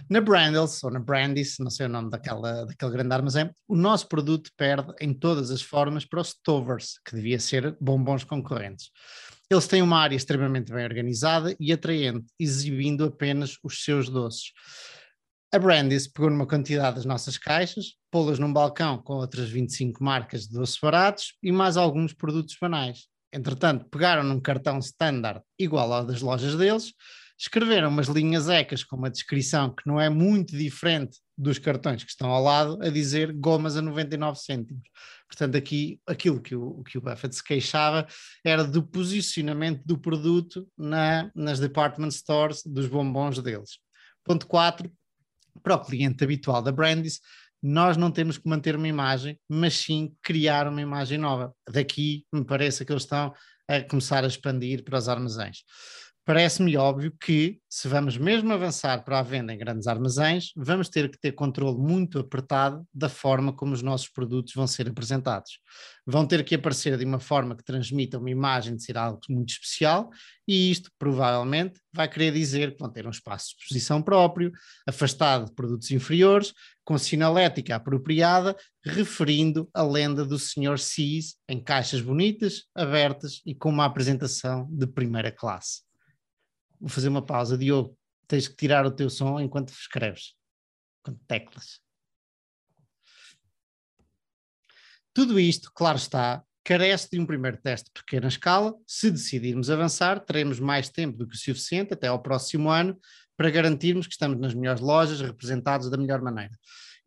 Na Brandels, ou na Brandis, não sei o nome daquela, daquele grande armazém, o nosso produto perde em todas as formas para os Tovers, que devia ser bombons concorrentes. Eles têm uma área extremamente bem organizada e atraente, exibindo apenas os seus doces. A Brandis pegou numa quantidade das nossas caixas, pô-las num balcão com outras 25 marcas de doces baratos e mais alguns produtos banais. Entretanto, pegaram num cartão standard igual ao das lojas deles, escreveram umas linhas ecas com uma descrição que não é muito diferente dos cartões que estão ao lado, a dizer gomas a 99 cêntimos. Portanto, aqui aquilo que o, que o Buffett se queixava era do posicionamento do produto na, nas department stores dos bombons deles. Ponto 4. Para o cliente habitual da Brandis, nós não temos que manter uma imagem, mas sim criar uma imagem nova. Daqui me parece que eles estão a começar a expandir para os armazéns parece-me óbvio que, se vamos mesmo avançar para a venda em grandes armazéns, vamos ter que ter controle muito apertado da forma como os nossos produtos vão ser apresentados. Vão ter que aparecer de uma forma que transmita uma imagem de ser algo muito especial, e isto provavelmente vai querer dizer que vão ter um espaço de exposição próprio, afastado de produtos inferiores, com sinalética apropriada, referindo a lenda do Sr. Cis em caixas bonitas, abertas e com uma apresentação de primeira classe vou fazer uma pausa. Diogo, tens que tirar o teu som enquanto escreves, com teclas. Tudo isto, claro está, carece de um primeiro teste de pequena escala. Se decidirmos avançar, teremos mais tempo do que o suficiente até ao próximo ano para garantirmos que estamos nas melhores lojas, representados da melhor maneira.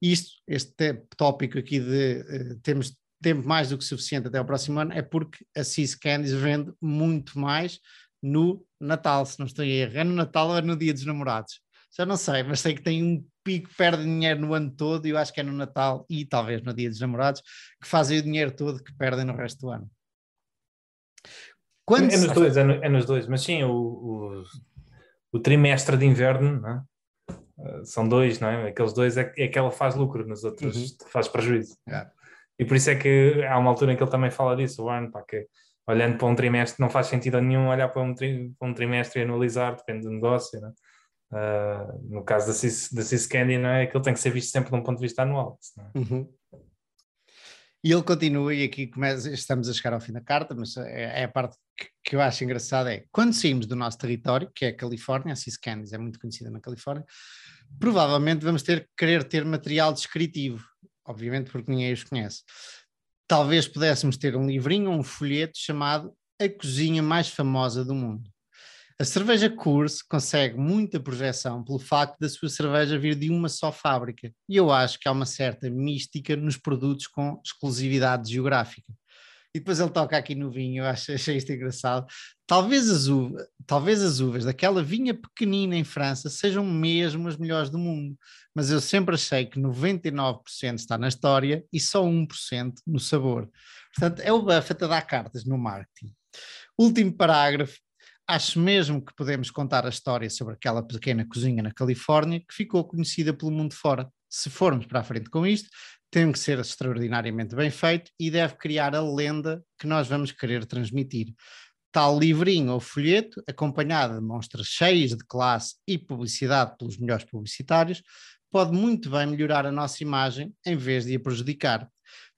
Isto, este tópico aqui de uh, temos tempo mais do que suficiente até ao próximo ano, é porque a Cis Candies vende muito mais no Natal, se não estou em erro. É no Natal ou é no Dia dos Namorados? Já não sei, mas sei que tem um pico, perde dinheiro no ano todo e eu acho que é no Natal e talvez no Dia dos Namorados que fazem o dinheiro todo que perdem no resto do ano. Quando é, nos dois, é, no, é, nos dois, mas sim, o, o, o trimestre de inverno não é? uh, são dois, não é? Aqueles dois é, é que ela faz lucro, nos outros uhum. faz prejuízo. Yeah. E por isso é que há uma altura em que ele também fala disso, o Warren, pá, que olhando para um trimestre, não faz sentido nenhum olhar para um, tri, para um trimestre e anualizar, depende do negócio. Uh, no caso da, Cis, da Ciscandy, não é? Aquilo tem que ser visto sempre de um ponto de vista anual. É? Uhum. E ele continua, e aqui começa, estamos a chegar ao fim da carta, mas é, é a parte que, eu acho engraçada: é quando saímos do nosso território, que é a Califórnia, a Ciscandies é muito conhecida na Califórnia, provavelmente vamos ter que querer ter material descritivo, obviamente porque ninguém os conhece talvez pudéssemos ter um livrinho ou um folheto chamado A Cozinha Mais Famosa do Mundo. A cerveja Coors consegue muita projeção pelo facto da sua cerveja vir de uma só fábrica, e eu acho que há uma certa mística nos produtos com exclusividade geográfica. E depois ele toca aqui no vinho, eu acho, achei isto engraçado. Talvez as, uvas, talvez as uvas daquela vinha pequenina em França sejam mesmo as melhores do mundo, mas eu sempre achei que 99% está na história e só 1% no sabor. Portanto, é o Buffett a dar cartas no marketing. Último parágrafo. Acho mesmo que podemos contar a história sobre aquela pequena cozinha na Califórnia que ficou conhecida pelo mundo fora. Se formos para a frente com isto, tem que ser extraordinariamente bem feito e deve criar a lenda que nós vamos querer transmitir. Tal livrinho ou folheto, acompanhado de monstros cheias de classe e publicidade pelos melhores publicitários, pode muito bem melhorar a nossa imagem em vez de a prejudicar.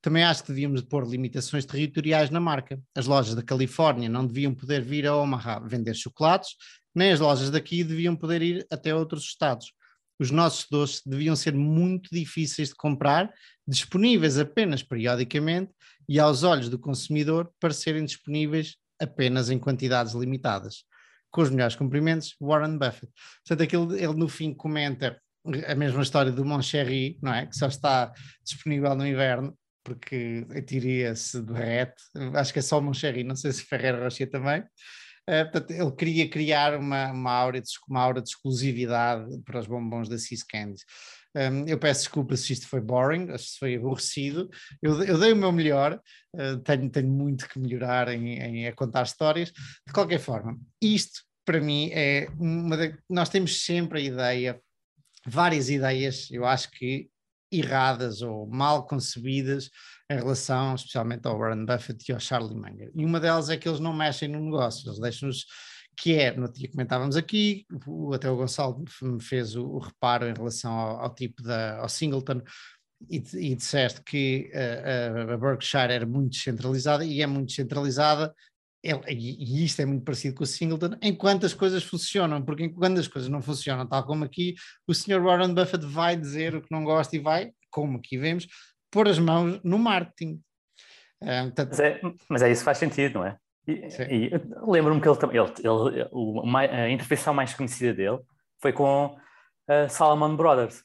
Também acho que devíamos pôr limitações territoriais na marca. As lojas da Califórnia não deviam poder vir a Omaha vender chocolates, nem as lojas daqui deviam poder ir até outros estados os nossos doces deviam ser muito difíceis de comprar, disponíveis apenas periodicamente e, aos olhos do consumidor, parecerem disponíveis apenas em quantidades limitadas. Com os melhores cumprimentos, Warren Buffett. Portanto, aquele, ele no fim comenta a mesma história do Moncherry, não é? Que só está disponível no inverno, porque a tiria se derrete. Acho que é só o Moncherry, não sei se Ferreira Rocher também. Uh, portanto, ele queria criar uma, uma, aura de, uma aura de exclusividade para os bombons da Cis Candies. Um, eu peço desculpa se isto foi boring, se foi aborrecido. Eu, eu dei o meu melhor, uh, tenho, tenho muito que melhorar em, em a contar histórias. De qualquer forma, isto para mim é uma de, nós temos sempre a ideia, várias ideias, eu acho que erradas ou mal concebidas em relação especialmente ao Warren Buffett e ao Charlie Munger. E uma delas é que eles não mexem no negócio, eles deixam-nos que é, no dia comentávamos aqui, até o Gonçalo me fez o, o reparo em relação ao, ao, tipo da, ao Singleton, e, e disseste que a, a, Berkshire era muito descentralizada, e é muito descentralizada, e, e isto é muito parecido com o Singleton, enquanto as coisas funcionam, porque quando as coisas não funcionam, tal como aqui, o Sr. Warren Buffett vai dizer o que não gosta e vai, como aqui vemos, pôr as mãos no marketing. Uh, portanto... mas, é, mas é isso faz sentido, não é? E, e lembro-me que ele, ele, ele, ele, a intervenção mais conhecida dele foi com a Salomon Brothers.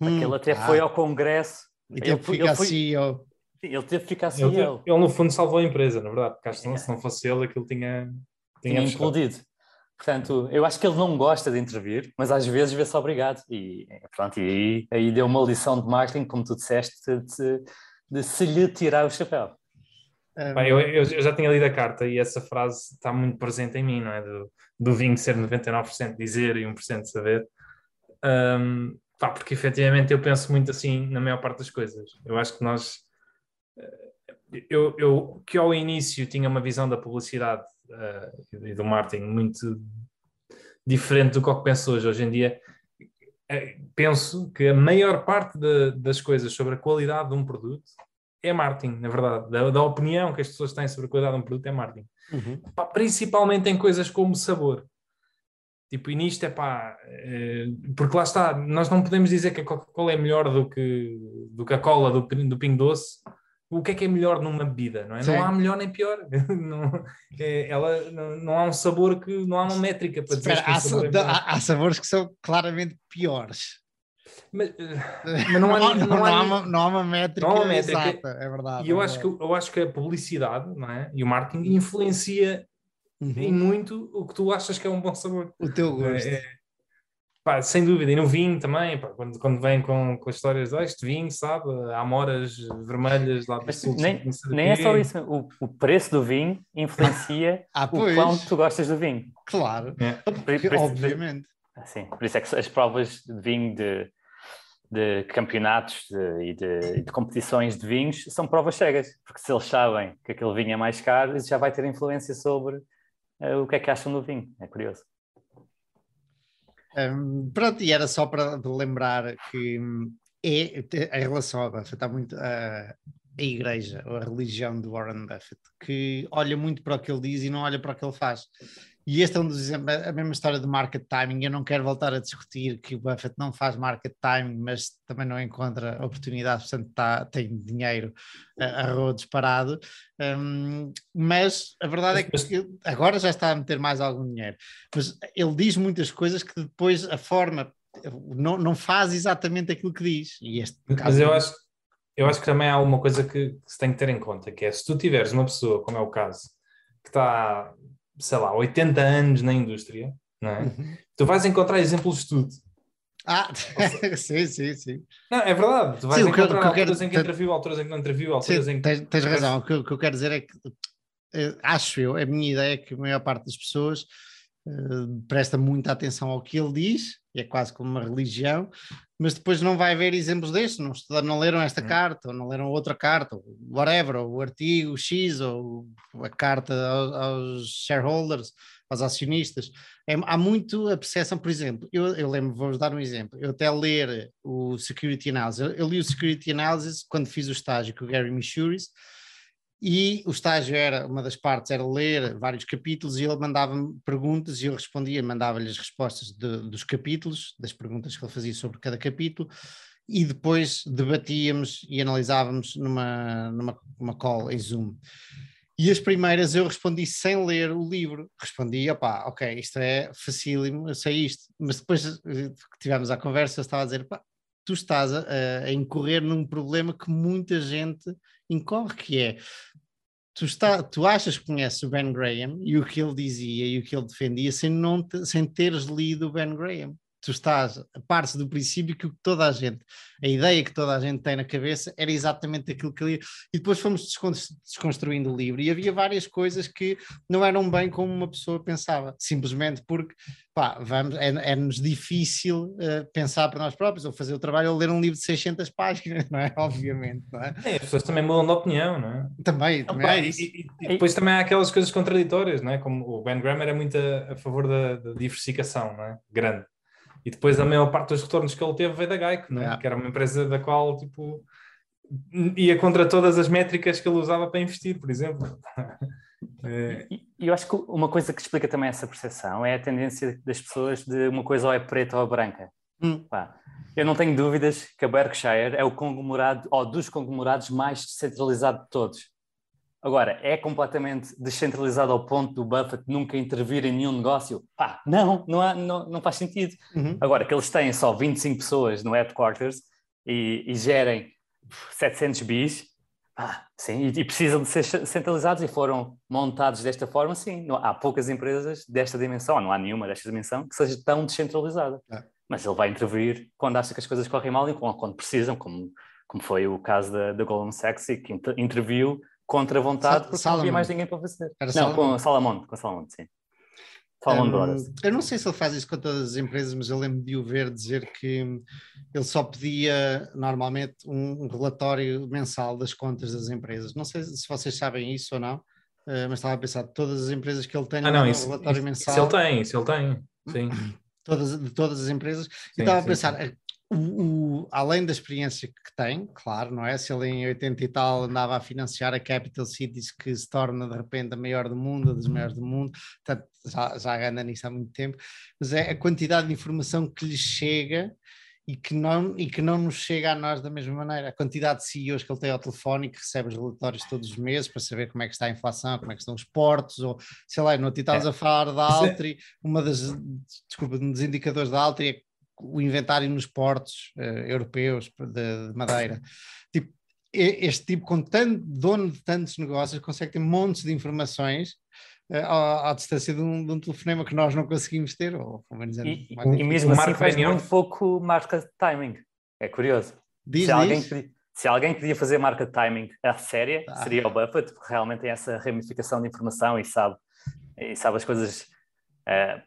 Hum, ele até ah. foi ao Congresso. E que ficar CEO. Ele teve que ficar CEO. Ele, ele, no fundo, salvou a empresa, na verdade, porque acho que se não fosse ele, aquilo tinha, tinha, tinha implodido. Portanto, eu acho que ele não gosta de intervir, mas às vezes vê-se obrigado. E pronto, e aí, aí deu uma lição de marketing, como tu disseste, de, de se lhe tirar o chapéu. Um... eu, eu, já tinha lido a carta e essa frase está muito presente em mim, não é? Do, do vinho ser 99% dizer e 1% saber. Um, pá, porque efetivamente eu penso muito assim na maior parte das coisas. Eu acho que nós. Eh, eu, eu que ao início tinha uma visão da publicidade uh, e do marketing muito diferente do que, que penso hoje. Hoje em dia uh, penso que a maior parte de, das coisas sobre a qualidade de um produto é marketing, na verdade. Da, da, opinião que as pessoas têm sobre a qualidade de um produto é marketing. Uhum. Pá, principalmente em coisas como sabor. Tipo, e nisto é pá, é, porque lá está, nós não podemos dizer que a Coca-Cola é melhor do que, do que a cola do, do Pingo Doce. O que é que é melhor numa bebida, não é? Sim. Não há melhor nem pior. não, é, ela, não, não, há um sabor que, não há uma métrica para dizer Espera, que há, é há, há sabores que são claramente piores. Mas, mas não, há, não, não, não, há, uma, não há uma métrica, há uma métrica exata, é verdade. E eu, é acho verdade. que, eu acho que a publicidade não é? e o marketing influencia uhum. em muito o que tu achas que é um bom sabor. O teu gosto. É, pá, sem dúvida, e no vinho também, pá, quando, quando vem com, com as histórias de oh, este vinho, sabe, há moras vermelhas lá do sul. Nem, nem é só isso, o, o preço do vinho influencia ah, o quanto tu gostas do vinho. Claro, é. por, por, obviamente. Sim, por isso é que as provas de vinho de de campeonatos de, e, de, de, competições de vinhos são provas cegas, porque se eles sabem que aquele vinho é mais caro, isso já vai ter influência sobre uh, o que é que acham do vinho. É curioso. Pronto, e era só para lembrar que hum, é, a relação está muito a, a igreja, a religião de Warren Buffett, que olha muito para o que ele diz e não olha para o que ele faz. E este é um dos exemplos, a mesma história de market timing. Eu não quero voltar a discutir que o Buffett não faz market timing, mas também não encontra oportunidades, portanto tá, tem dinheiro a, a rodos parado. Um, mas a verdade é que agora já está a meter mais algum dinheiro. Mas ele diz muitas coisas que depois a forma não, não faz exatamente aquilo que diz. E este mas eu acho, eu acho que também há uma coisa que, que se tem que ter em conta, que é se tu tiveres uma pessoa, como é o caso, que está sei lá, 80 anos na indústria, não é? Uhum. Tu vais encontrar exemplos de tudo. Ah, sim, sim, sim. Não, é verdade. Tu vais sim, encontrar que, alturas quero... em que entreviu, alturas em que não entreviu, alturas sim, em que... Tens, tens razão. O que, o que, eu quero dizer é que, eh, acho eu, a minha ideia é que a maior parte das pessoas uh, presta muita atenção ao que ele diz, é quase como uma religião, mas depois não vai haver exemplos destes, não, estudaram, não leram esta hum. carta, ou não leram outra carta, ou whatever, ou o artigo X, ou a carta aos, aos shareholders, aos acionistas. É, há muito a percepção, por exemplo, eu, eu lembro, vou-vos dar um exemplo, eu até ler o Security Analysis, eu, eu, li o Security Analysis quando fiz o estágio com o Gary Michuris, e o estágio era, uma das partes era ler vários capítulos e ele mandava-me perguntas e eu respondia, mandava-lhe as respostas de, dos capítulos, das perguntas que ele fazia sobre cada capítulo, e depois debatíamos e analisávamos numa, numa uma call em Zoom. E as primeiras eu respondi sem ler o livro, respondi, opá, ok, isto é facílimo, eu sei isto, mas depois eh, que tivemos a conversa eu estava a dizer, pá, tu estás a, a, incorrer num problema que muita gente incorre, que é tu, está, tu achas que conheces o Ben Graham e o que ele dizia e o que ele defendia sem, não te, sem teres lido o Ben Graham tu estás a parte do princípio que toda a gente, a ideia que toda a gente tem na cabeça era exatamente aquilo que ele. E depois fomos desconstruindo o livro e havia várias coisas que não eram bem como uma pessoa pensava, simplesmente porque pá, vamos, é-nos é difícil uh, pensar para nós próprios ou fazer o trabalho ou ler um livro de 600 páginas, não é? Obviamente, não é? é as pessoas também mudam de opinião, não é? Também, também é isso. E, e, e, depois também há aquelas coisas contraditórias, não é? Como o Ben Graham era muito a, a favor da, da diversificação, não é? Grande. E depois a maior parte dos retornos que ele teve veio da Geico, né? que era uma empresa da qual tipo, ia contra todas as métricas que ele usava para investir, por exemplo. é... E eu acho que uma coisa que explica também essa percepção é a tendência das pessoas de uma coisa ou é preta ou é branca. Hum. eu não tenho dúvidas que a Berkshire é o conglomerado, ou dos conglomerados mais descentralizado de todos. Agora, é completamente descentralizado ao ponto do Buffett nunca intervir em nenhum negócio? Pá, não, não, há, não, não faz sentido. Uhum. Agora, que eles têm só 25 pessoas no headquarters e, e gerem 700 bis, Ah, sim, e, e, precisam de ser centralizados e foram montados desta forma, sim. Não, há poucas empresas desta dimensão, não há nenhuma desta dimensão que seja tão descentralizada. É. Mas ele vai intervir quando acha que as coisas correm mal e quando precisam, como, como foi o caso da, da Goldman Sachs, que interviu contra a vontade porque Salomon. não havia mais ninguém para fazer. Era não, com Salamon, com Salamon, sim. Um, eu não sei se ele faz isso com todas as empresas, mas eu lembro de o ver dizer que ele só pedia normalmente um, um relatório mensal das contas das empresas. Não sei se vocês sabem isso ou não, uh, mas estava a pensar de todas as empresas que ele tem ah, não, um isso, relatório isso, mensal. Isso ele tem, isso ele tem, sim. Todas, de todas as empresas. Sim, e estava sim, a pensar, sim o, o, além da experiência que tem, claro, não é? Se ele em 80 e tal andava a financiar a Capital Cities, que se torna de repente a maior do mundo, a das maiores do mundo, portanto, já, já anda nisso há muito tempo, mas é a quantidade de informação que lhe chega e que, não, e que não nos chega a nós da mesma maneira. A quantidade de CEOs que ele tem ao telefone e que recebe os relatórios todos os meses para saber como é que está a inflação, como é que estão os portos, ou sei lá, no outro estávamos é. a falar da é Altri, uma das, desculpa, um dos indicadores da Altri é o inventário nos portos uh, europeus de, de, madeira. Tipo, este tipo, com tanto dono de tantos negócios, consegue ter montes de informações uh, à, à, distância de um, de um, telefonema que nós não conseguimos ter, ou pelo menos é e, e mesmo assim faz muito pouco marca timing. É curioso. Diz, se, alguém podia, se alguém podia fazer marca timing a séria, ah. seria o Buffett, porque realmente tem essa ramificação de informação e sabe, e sabe as coisas uh,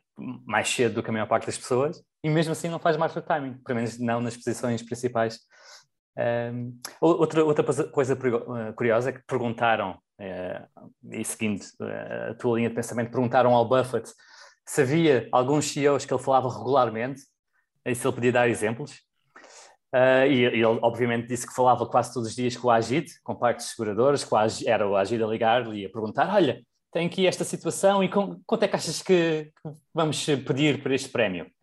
mais cedo do que a maior parte das pessoas e mesmo assim não faz marca timing, pelo menos não nas posições principais. Um, outra, outra coisa eh, curiosa é que perguntaram, uh, e seguindo uh, a tua linha de pensamento, perguntaram ao Buffett se havia alguns CEOs que ele falava regularmente e se ele podia dar exemplos. Uh, e, ele, obviamente, disse que falava quase todos os dias com o Agid, com partes seguradoras, com a, era o Agid a ligar-lhe e a perguntar: Olha, tem aqui esta situação e com, quanto é que achas que vamos pedir por este prémio?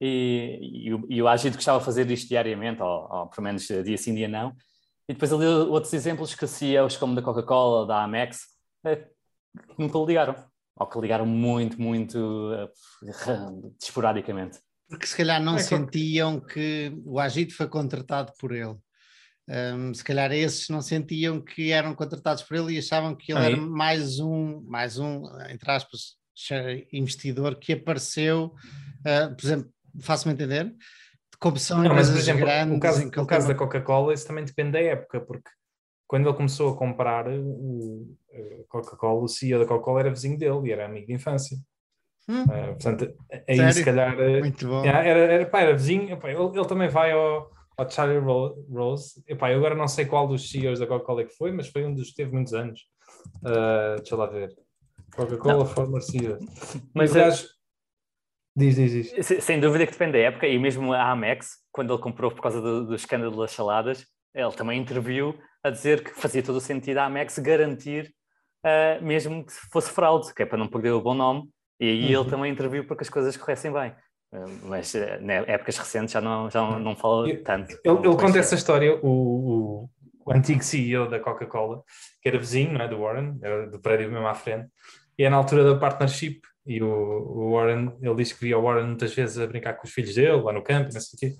E, e, o, e o Agito gostava de fazer isto diariamente, ou, ou pelo menos dia sim, dia não. E depois ali outros exemplos que CEOs como da Coca-Cola, da Amex, é, nunca ligaram. Ou que ligaram muito, muito uh, esporadicamente. Porque se calhar não é sentiam que o Agito foi contratado por ele. Um, se calhar esses não sentiam que eram contratados por ele e achavam que ele Aí. era mais um, mais um, entre aspas, investidor que apareceu, uh, por exemplo, faço-me entender, como são não, empresas mas, por exemplo, grandes. O caso, o caso da Coca-Cola, isso também depende da época, porque quando ele começou a comprar o Coca-Cola, o CEO da Coca-Cola era vizinho dele e era amigo de infância. Hum. Uh, portanto, aí Sério? se calhar. Muito bom. Era, era, pá, era vizinho, pá, ele, ele também vai ao ao Charlie Rose. Epá, eu agora não sei qual dos CEOs da Coca-Cola é que foi, mas foi um dos que teve muitos anos. Uh, deixa lá ver. Coca-Cola former CEO. Mas aliás, diz, diz, diz. Sem dúvida que depende da época, e mesmo a Amex, quando ele comprou por causa do, do escândalo das saladas, ele também interviu a dizer que fazia todo o sentido a Amex garantir, uh, mesmo que fosse fraude, que é para não perder o bom nome, e aí uhum. ele também interviu para que as coisas corressem bem. Mas eh, na épocas recentes já não, já não fala tanto. Ele, ele conta essa história, o, o, o, antigo CEO da Coca-Cola, que era vizinho não é, do Warren, era do prédio mesmo à frente, e é na altura da partnership. E o, Warren, ele disse que via o Warren muitas vezes a brincar com os filhos dele, lá no campo, não sei o quê.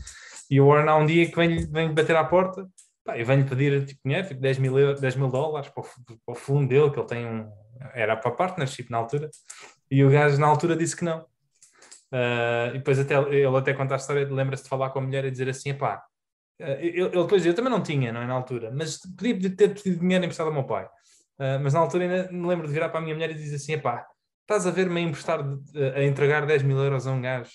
E o Warren há um dia que vem, vem bater à porta pá, e vem-lhe pedir tipo, dinheiro, tipo 10 mil, 10 mil dólares para o, para o fundo dele, que ele tem um. Era para partnership na altura. E o gajo na altura disse que não Uh, e depois até, ele até conta a história, lembra-se de falar com a mulher e dizer assim, pá, ele, ele depois eu também não tinha, não é, na altura, mas podia ter pedido dinheiro emprestado ao meu pai. Uh, mas na altura ainda me lembro de virar para a minha mulher e dizer assim, pá, estás a ver-me a emprestar, a entregar 10 mil euros a um gajo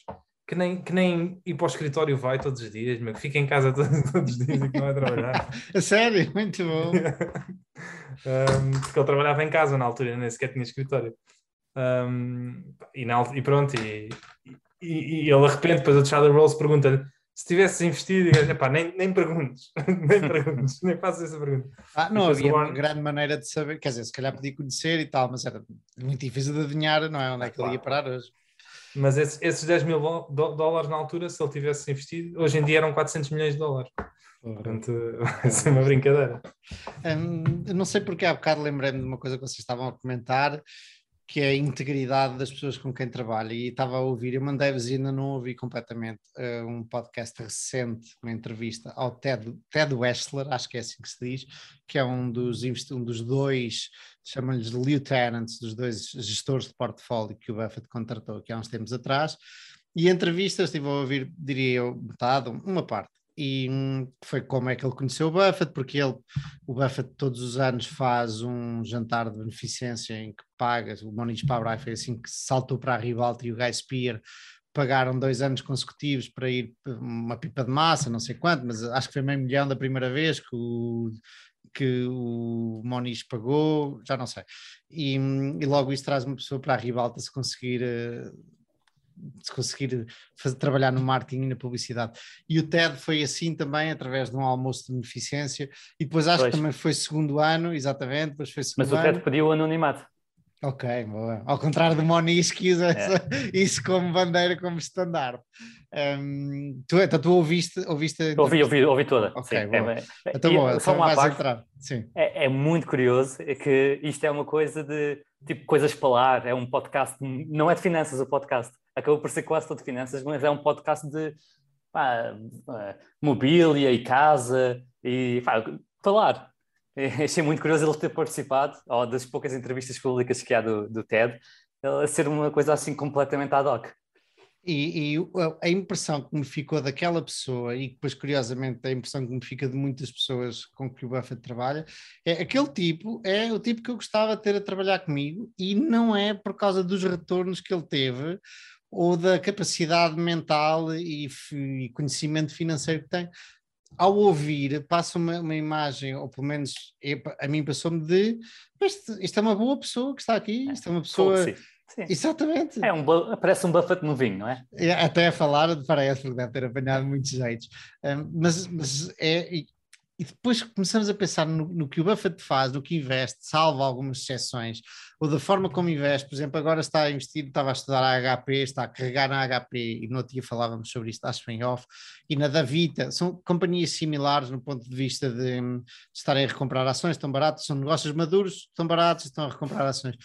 que nem, que nem ir para o escritório vai todos os dias, mas que fica em casa todos, todos os dias e que não vai trabalhar. a sério? Muito bom. um, porque ele trabalhava em casa na altura, nem sequer tinha escritório. Um, e, na, e, pronto, e, e, e ele de repente, depois o Charlie Rose pergunta-lhe se tivesse investido, epá, nem, nem perguntes, nem perguntes, nem faças essa pergunta. Ah, não havia uma grande maneira de saber, quer dizer, se calhar podia conhecer e tal, mas era muito difícil de adivinhar, não é? Onde é que ele ia parar hoje. Mas esses, esses 10 mil dólares na altura, se ele tivesse investido, hoje em dia eram 400 milhões de dólares. Portanto, vai ser uma brincadeira. Hum, não sei porque há bocado lembrei-me de uma coisa que vocês estavam a comentar que é a integridade das pessoas com quem trabalha. E estava a ouvir, eu mandei-vos ainda não ouvi completamente uh, um podcast recente, uma entrevista ao Ted, Ted Wessler, acho que é assim que se diz, que é um dos, um dos dois, chamam-lhes lieutenants, dos dois gestores de portfólio que o Buffett contratou aqui há uns tempos atrás. E entrevistas, estive a ouvir, diria eu, metade, uma parte e hum, foi como é que ele conheceu o Buffett, porque ele, o Buffett todos os anos faz um jantar de beneficência em que paga, o Moniz Pabrai foi assim que saltou para a Rivalta e o Guy Spear pagaram dois anos consecutivos para ir uma pipa de massa, não sei quanto, mas acho que foi meio milhão da primeira vez que o, que o Moniz pagou, já não sei. E, hum, e logo isso traz uma pessoa para a Ribalta se conseguir uh, de conseguir fazer, trabalhar no marketing e na publicidade. E o TED foi assim também, através de um almoço de beneficência, e depois acho pois. que também foi segundo ano, exatamente, depois foi segundo Mas o TED pediu o anonimato. Ok, boa. Ao contrário do Moniz que usa é. isso como bandeira, como estandarte. Um, tu, então tu ouviste, ouviste ouvi, ouvi, ouvi toda. Ok, sim, boa. É, então, boa, só então parte, entrar. Sim. É, é, muito curioso é que isto é uma coisa de tipo coisas para lá, é um podcast, não é de finanças o podcast, acabou por ser quase todo finanças, mas é um podcast de pá, mobília e casa e pá, falar. Achei muito curioso ele ter participado, ou das poucas entrevistas públicas que há do, do TED, ele ser uma coisa assim completamente ad hoc. E, e, a impressão que me ficou daquela pessoa, e depois, curiosamente, a impressão que me fica de muitas pessoas com que o Buffett trabalha, é aquele tipo, é o tipo que eu gostava de ter a trabalhar comigo, e não é por causa dos retornos que ele teve, ou da capacidade mental e, e conhecimento financeiro que tem. Ao ouvir, passa uma, uma imagem, ou pelo menos a mim passou-me de isto, isto, é uma boa pessoa que está aqui, isto é uma pessoa. Sim. Exatamente. É um, parece um Buffett novinho, não é? é até a falar parece, porque deve ter apanhado muitos jeitos. Um, mas, mas é, e depois começamos a pensar no, no, que o Buffett faz, no que investe, salvo algumas exceções, ou da forma como investe, por exemplo, agora está a investir, estava a estudar a HP, está a carregar na HP, e no outro dia falávamos sobre isso, acho em off, e na Davita, são companhias similares no ponto de vista de, de estarem a recomprar ações, estão baratos, são negócios maduros, estão baratos, estão a recomprar ações.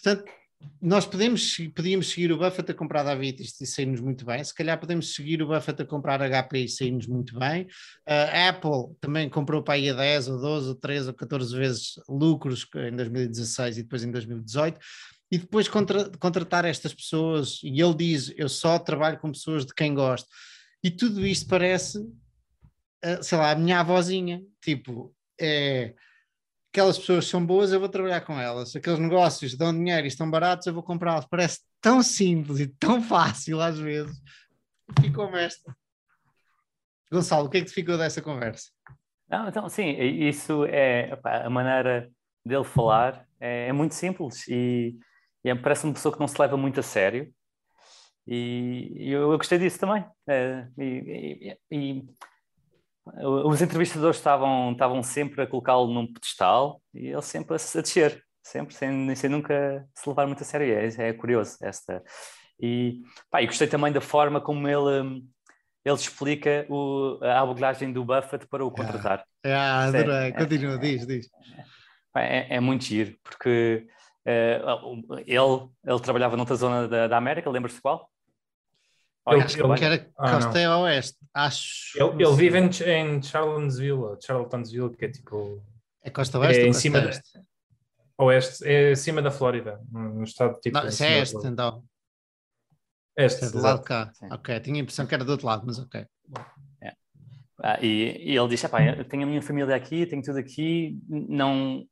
Portanto, nós podemos, podíamos seguir o Buffett a comprar da Avitis e sair-nos muito bem. Se calhar podemos seguir o Buffett a comprar HP e sair-nos muito bem. A Apple também comprou para aí a 10 ou 12 ou 13 ou 14 vezes lucros em 2016 e depois em 2018. E depois contra, contratar estas pessoas, e ele diz: Eu só trabalho com pessoas de quem gosto. E tudo isto parece, sei lá, a minha avózinha. Tipo, é aquelas pessoas são boas, eu vou trabalhar com elas. Aqueles negócios dão dinheiro e estão baratos, eu vou comprá-los. Parece tão simples e tão fácil às vezes. Ficou esta. Gonçalo, o que é que te ficou dessa conversa? Não, então, sim, isso é opa, a maneira dele falar é, é muito simples e, e parece uma pessoa que não se leva muito a sério. E, e eu, eu, gostei disso também. É, e, e os entrevistadores estavam, estavam sempre a colocá-lo num pedestal e ele sempre a, descer, sempre, sem, sem nunca se levar muito a sério. É, é curioso esta. E, pá, e gostei também da forma como ele, ele explica o, a abordagem do Buffett para o contratar. É, ah, adorei. É, Continua, é, diz, diz. É, é, muito giro, porque uh, ele, ele trabalhava noutra zona da, da América, lembra-se qual? Eu, acho que era ah, Costa é Oeste, acho. Ele, ele vive em, em Charlottesville, Charlottesville, que é tipo. É Costa Oeste? É em cima. Oeste? oeste, é acima da Flórida, no estado tipo. Não, isso é este, então. Este, é do lado de cá. Sim. Ok, tinha a impressão que era do outro lado, mas ok. É. Ah, e, e, ele disse: eu tenho a minha família aqui, tenho tudo aqui, não.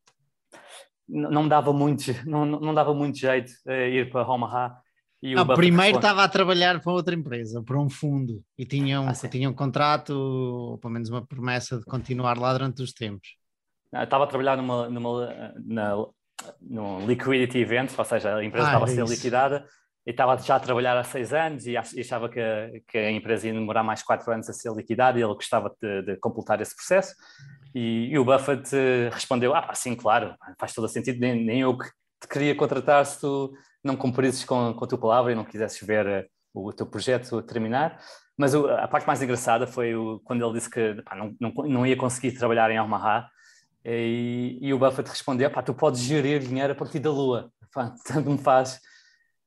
Não dava muito, não, não dava muito jeito ir para Omaha não, primeiro estava a trabalhar para outra empresa, para um fundo, e tinham, ah, tinham um contrato, ou pelo menos uma promessa de continuar lá durante os tempos. Não, estava a trabalhar numa, numa na, num liquidity event, ou seja, a empresa ah, estava a ser liquidada e estava já a trabalhar há seis anos e achava que, que a empresa ia demorar mais quatro anos a ser liquidada e ele gostava de, de completar esse processo. E, e, o Buffett eh, respondeu: Ah, sim, claro, faz todo sentido, nem, nem eu que te queria contratar se tu não cumprisses com, com a tua palavra e não quisesses ver uh, o teu projeto terminar. Mas o, a parte mais engraçada foi o, quando ele disse que pá, não, não, não, ia conseguir trabalhar em Omaha e, e o Buffett respondeu: pá, tu podes gerir dinheiro a partir da Lua. pá, tanto me faz.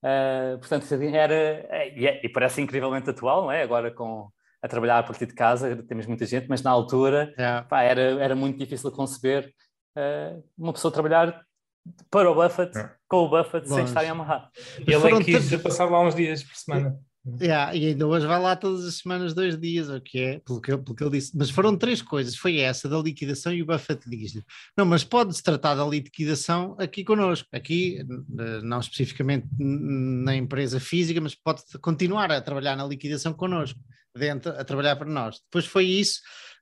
Uh, portanto, era, e, é, e, parece incrivelmente atual, não é? Agora com a trabalhar a partir de casa, temos muita gente, mas na altura yeah. pá, era, era muito difícil conceber uh, uma pessoa trabalhar para o Buffett, yeah. com o Buffett, Longe. sem estar em. E ele é quis passar lá uns dias por semana. Yeah, e ainda hoje vai lá todas as semanas, dois dias, o que é, pelo que, pelo que ele disse. Mas foram três coisas: foi essa da liquidação e o Buffett diz-lhe: Não, mas pode-se tratar da liquidação aqui connosco, aqui, não especificamente na empresa física, mas pode continuar a trabalhar na liquidação connosco, dentro, a trabalhar para nós. Depois foi isso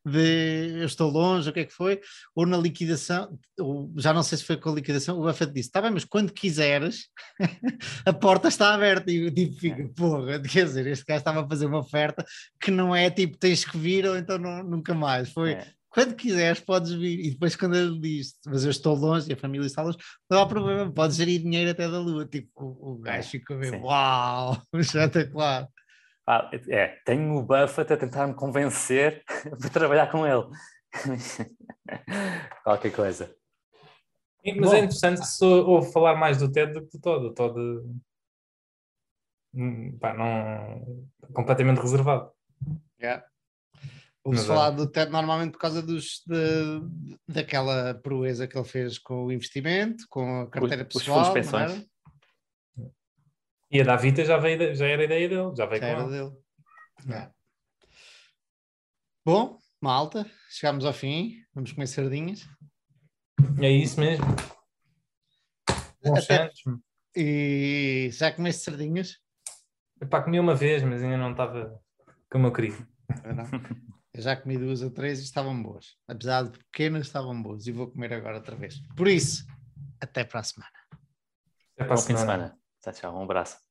de eu estou longe, o que é que foi, ou na liquidação, ou, já não sei se foi com a liquidação, o Buffett disse: está bem, mas quando quiseres, a porta está aberta. E o tipo fica, é. porra, quer dizer, este gajo estava a fazer uma oferta que não é tipo tens que vir ou então não, nunca mais. Foi. É quando quiseres podes vir. E depois quando ele diz, mas eu estou longe e a família está longe, não há problema, podes gerir dinheiro até da lua. Tipo, o, o gajo é, ficou meio, uau, espetacular. Ah, é, tenho o Buffett a tentar me convencer para trabalhar com ele. Qualquer coisa. Mas Bom, é interessante se ouve falar mais do TED do que do todo. O Todd hum, pá, não, completamente reservado. Yeah. Ouve-se é. falar do TED normalmente por causa dos, de, daquela proeza que ele fez com o investimento, com a carteira os, pessoal. Os fundos e a da Vita já, veio, já era ideia dele, já veio já com era dele. É. Bom, malta, chegámos ao fim, vamos comer sardinhas. É isso mesmo. Bons Até... E já comeste sardinhas? Epá, comi uma vez, mas ainda não estava como eu queria. Eu já comi duas ou três e estavam boas. Apesar de pequenas, estavam boas. E vou comer agora outra vez. Por isso, até para a semana. Até para a semana. semana. Tchau, tchau. Um abraço.